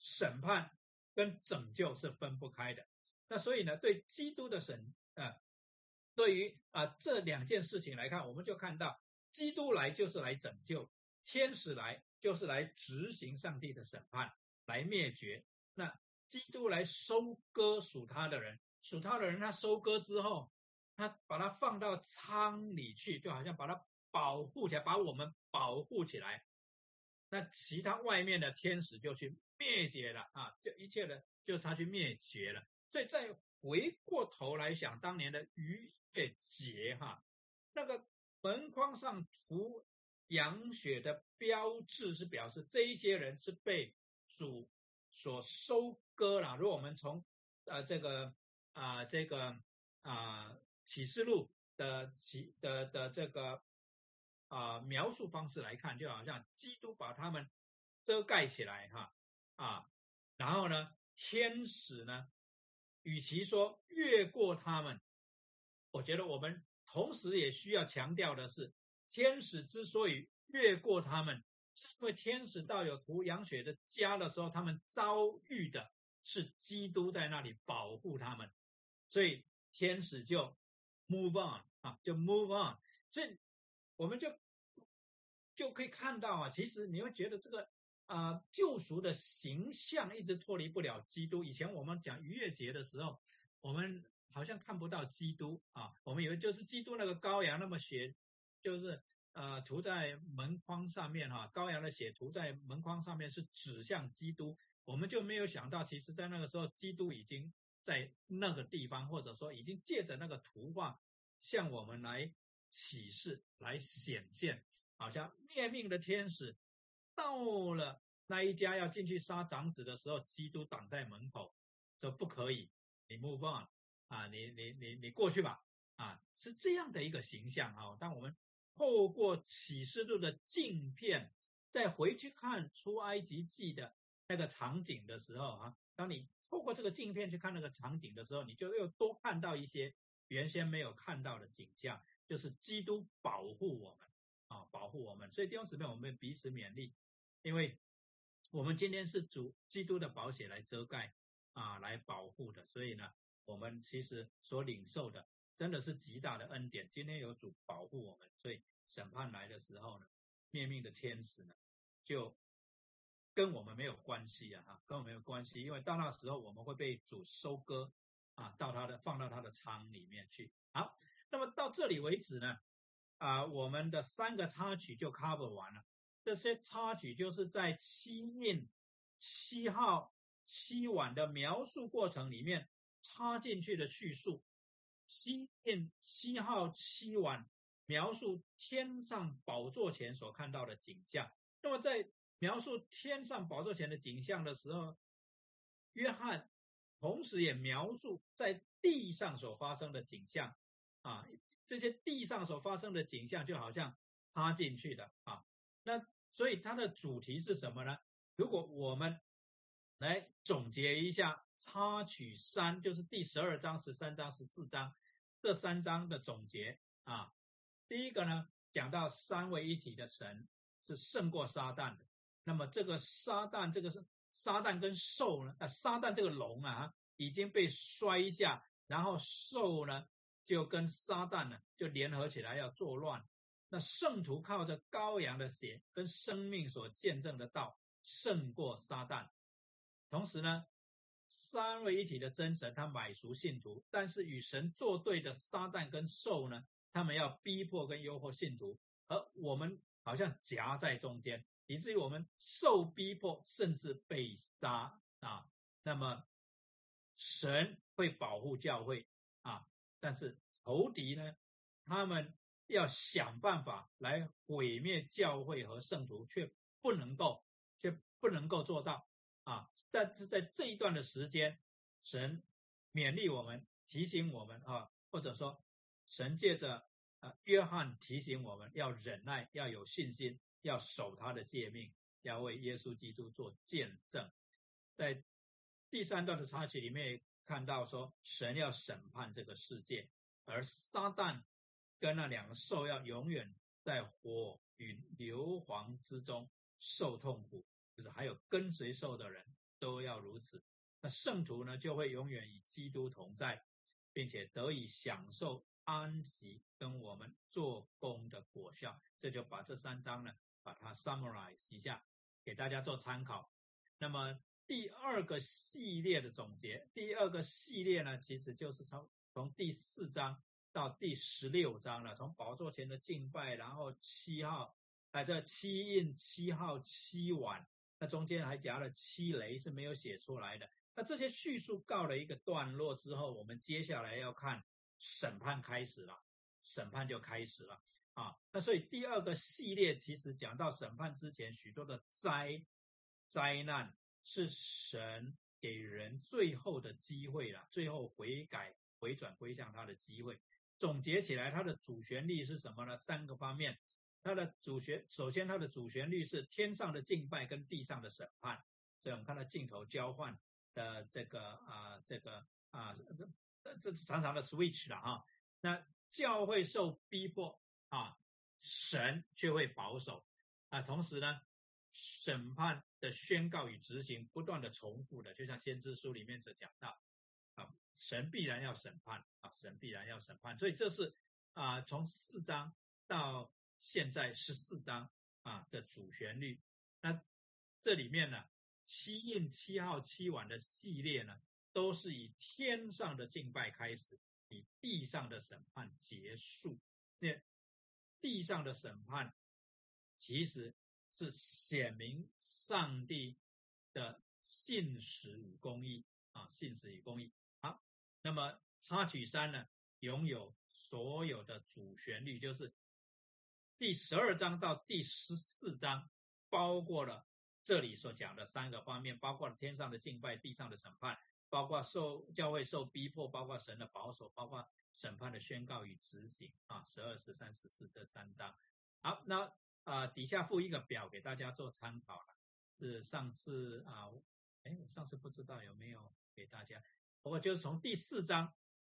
审判跟拯救是分不开的。那所以呢，对基督的审啊，对于啊这两件事情来看，我们就看到基督来就是来拯救，天使来就是来执行上帝的审判，来灭绝。那基督来收割属他的人，属他的人他收割之后。他把它放到仓里去，就好像把它保护起来，把我们保护起来。那其他外面的天使就去灭绝了啊！就一切的，就是他去灭绝了。所以再回过头来想，当年的逾越节哈，那个门框上涂羊血的标志，是表示这一些人是被主所收割了。如果我们从呃这个啊这个啊。启示录的启的的这个啊描述方式来看，就好像基督把他们遮盖起来哈啊，然后呢，天使呢，与其说越过他们，我觉得我们同时也需要强调的是，天使之所以越过他们，是因为天使到有涂羊血的家的时候，他们遭遇的是基督在那里保护他们，所以天使就。Move on 啊，就 move on，所以我们就就可以看到啊，其实你会觉得这个啊救赎的形象一直脱离不了基督。以前我们讲逾越节的时候，我们好像看不到基督啊，我们以为就是基督那个羔羊，那么血就是呃涂在门框上面哈，羔羊的血涂在门框上面是指向基督，我们就没有想到，其实在那个时候，基督已经。在那个地方，或者说已经借着那个图画向我们来启示、来显现，好像灭命的天使到了那一家要进去杀长子的时候，基督挡在门口，说不可以，你 move on 啊，你你你你过去吧啊，是这样的一个形象啊。当我们透过启示录的镜片再回去看出埃及记的那个场景的时候啊，当你。透过这个镜片去看那个场景的时候，你就又多看到一些原先没有看到的景象，就是基督保护我们啊，保护我们。所以弟兄姊妹，我们彼此勉励，因为我们今天是主基督的宝血来遮盖啊，来保护的。所以呢，我们其实所领受的真的是极大的恩典。今天有主保护我们，所以审判来的时候呢，灭命的天使呢就。跟我们没有关系啊，哈，跟我们没有关系，因为到那时候我们会被主收割啊，到他的放到他的仓里面去。好，那么到这里为止呢，啊，我们的三个插曲就 cover 完了。这些插曲就是在七印七号七碗的描述过程里面插进去的叙述。七印七号七晚描述天上宝座前所看到的景象。那么在描述天上宝座前的景象的时候，约翰同时也描述在地上所发生的景象啊，这些地上所发生的景象就好像插进去的啊。那所以它的主题是什么呢？如果我们来总结一下插曲三，就是第十二章、十三章、十四章这三章的总结啊。第一个呢，讲到三位一体的神是胜过撒旦的。那么这个撒旦，这个是撒旦跟兽呢？啊，撒旦这个龙啊，已经被摔下，然后兽呢就跟撒旦呢就联合起来要作乱。那圣徒靠着羔羊的血跟生命所见证的道胜过撒旦。同时呢，三位一体的真神他买赎信徒，但是与神作对的撒旦跟兽呢，他们要逼迫跟诱惑信徒，而我们好像夹在中间，以至于我们受逼迫，甚至被杀啊。那么神会保护教会啊，但是仇敌呢，他们。要想办法来毁灭教会和圣徒，却不能够，却不能够做到啊！但是在这一段的时间，神勉励我们，提醒我们啊，或者说神借着啊约翰提醒我们要忍耐，要有信心，要守他的诫命，要为耶稣基督做见证。在第三段的插曲里面看到说，神要审判这个世界，而撒旦。跟那两个兽要永远在火与硫磺之中受痛苦，就是还有跟随兽的人都要如此。那圣徒呢，就会永远与基督同在，并且得以享受安息跟我们做工的果效。这就把这三章呢，把它 summarize 一下，给大家做参考。那么第二个系列的总结，第二个系列呢，其实就是从从第四章。到第十六章了，从宝座前的敬拜，然后七号，哎，这七印、七号、七碗，那中间还夹了七雷，是没有写出来的。那这些叙述告了一个段落之后，我们接下来要看审判开始了，审判就开始了啊。那所以第二个系列其实讲到审判之前许多的灾灾难，是神给人最后的机会了，最后悔改回转归向他的机会。总结起来，它的主旋律是什么呢？三个方面。它的主旋，首先它的主旋律是天上的敬拜跟地上的审判。所以我们看到镜头交换的这个啊，这个啊，这这常常的 switch 了啊。那教会受逼迫啊，神却会保守啊。同时呢，审判的宣告与执行不断的重复的，就像先知书里面所讲到啊。神必然要审判啊！神必然要审判，所以这是啊，从四章到现在十四章啊的主旋律。那这里面呢，七印、七号、七晚的系列呢，都是以天上的敬拜开始，以地上的审判结束。那地上的审判其实是显明上帝的信实与公义啊，信实与公义。好那么插曲三呢，拥有所有的主旋律，就是第十二章到第十四章，包括了这里所讲的三个方面，包括了天上的敬拜、地上的审判，包括受教会受逼迫，包括神的保守，包括审判的宣告与执行啊，十二、十三、十四这三章。好，那啊底下附一个表给大家做参考了，是上次啊，哎，上次不知道有没有给大家。我就是从第四章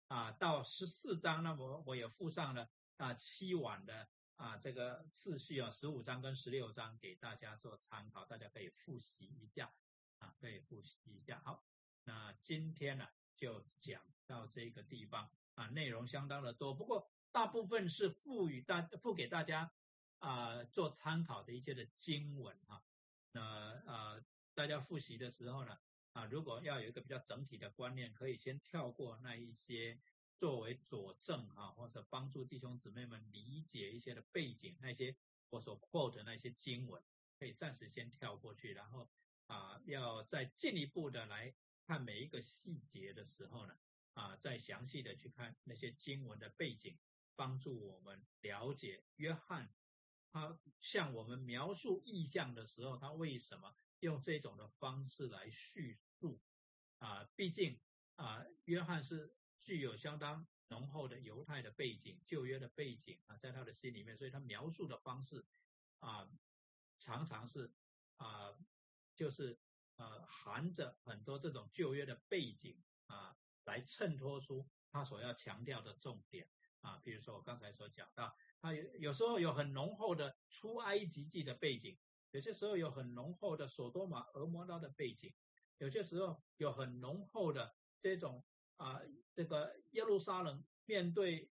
啊到十四章，那么我也附上了啊七晚的啊这个次序啊，十五章跟十六章给大家做参考，大家可以复习一下啊，可以复习一下。好，那今天呢就讲到这个地方啊，内容相当的多，不过大部分是赋予大赋给大家啊做参考的一些的经文哈。那啊大家复习的时候呢。啊，如果要有一个比较整体的观念，可以先跳过那一些作为佐证啊，或者帮助弟兄姊妹们理解一些的背景，那些我所 quote 的那些经文，可以暂时先跳过去，然后啊，要再进一步的来看每一个细节的时候呢，啊，再详细的去看那些经文的背景，帮助我们了解约翰他向我们描述意象的时候，他为什么？用这种的方式来叙述啊，毕竟啊，约翰是具有相当浓厚的犹太的背景、旧约的背景啊，在他的心里面，所以他描述的方式啊，常常是啊，就是呃，含着很多这种旧约的背景啊，来衬托出他所要强调的重点啊。比如说我刚才所讲到，他有有时候有很浓厚的出埃及记的背景。有些时候有很浓厚的索多玛、俄摩拉的背景，有些时候有很浓厚的这种啊，这个耶路撒冷面对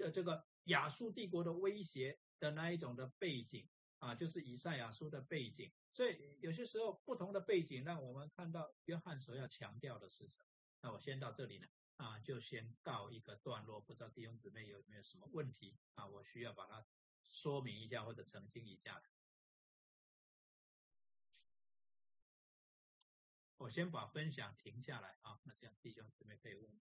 呃这个亚述帝国的威胁的那一种的背景啊，就是以赛亚书的背景。所以有些时候不同的背景，让我们看到约翰所要强调的是什么。那我先到这里呢，啊，就先告一个段落。不知道弟兄姊妹有没有什么问题啊？我需要把它说明一下或者澄清一下我先把分享停下来啊，那这样弟兄姊妹可以问。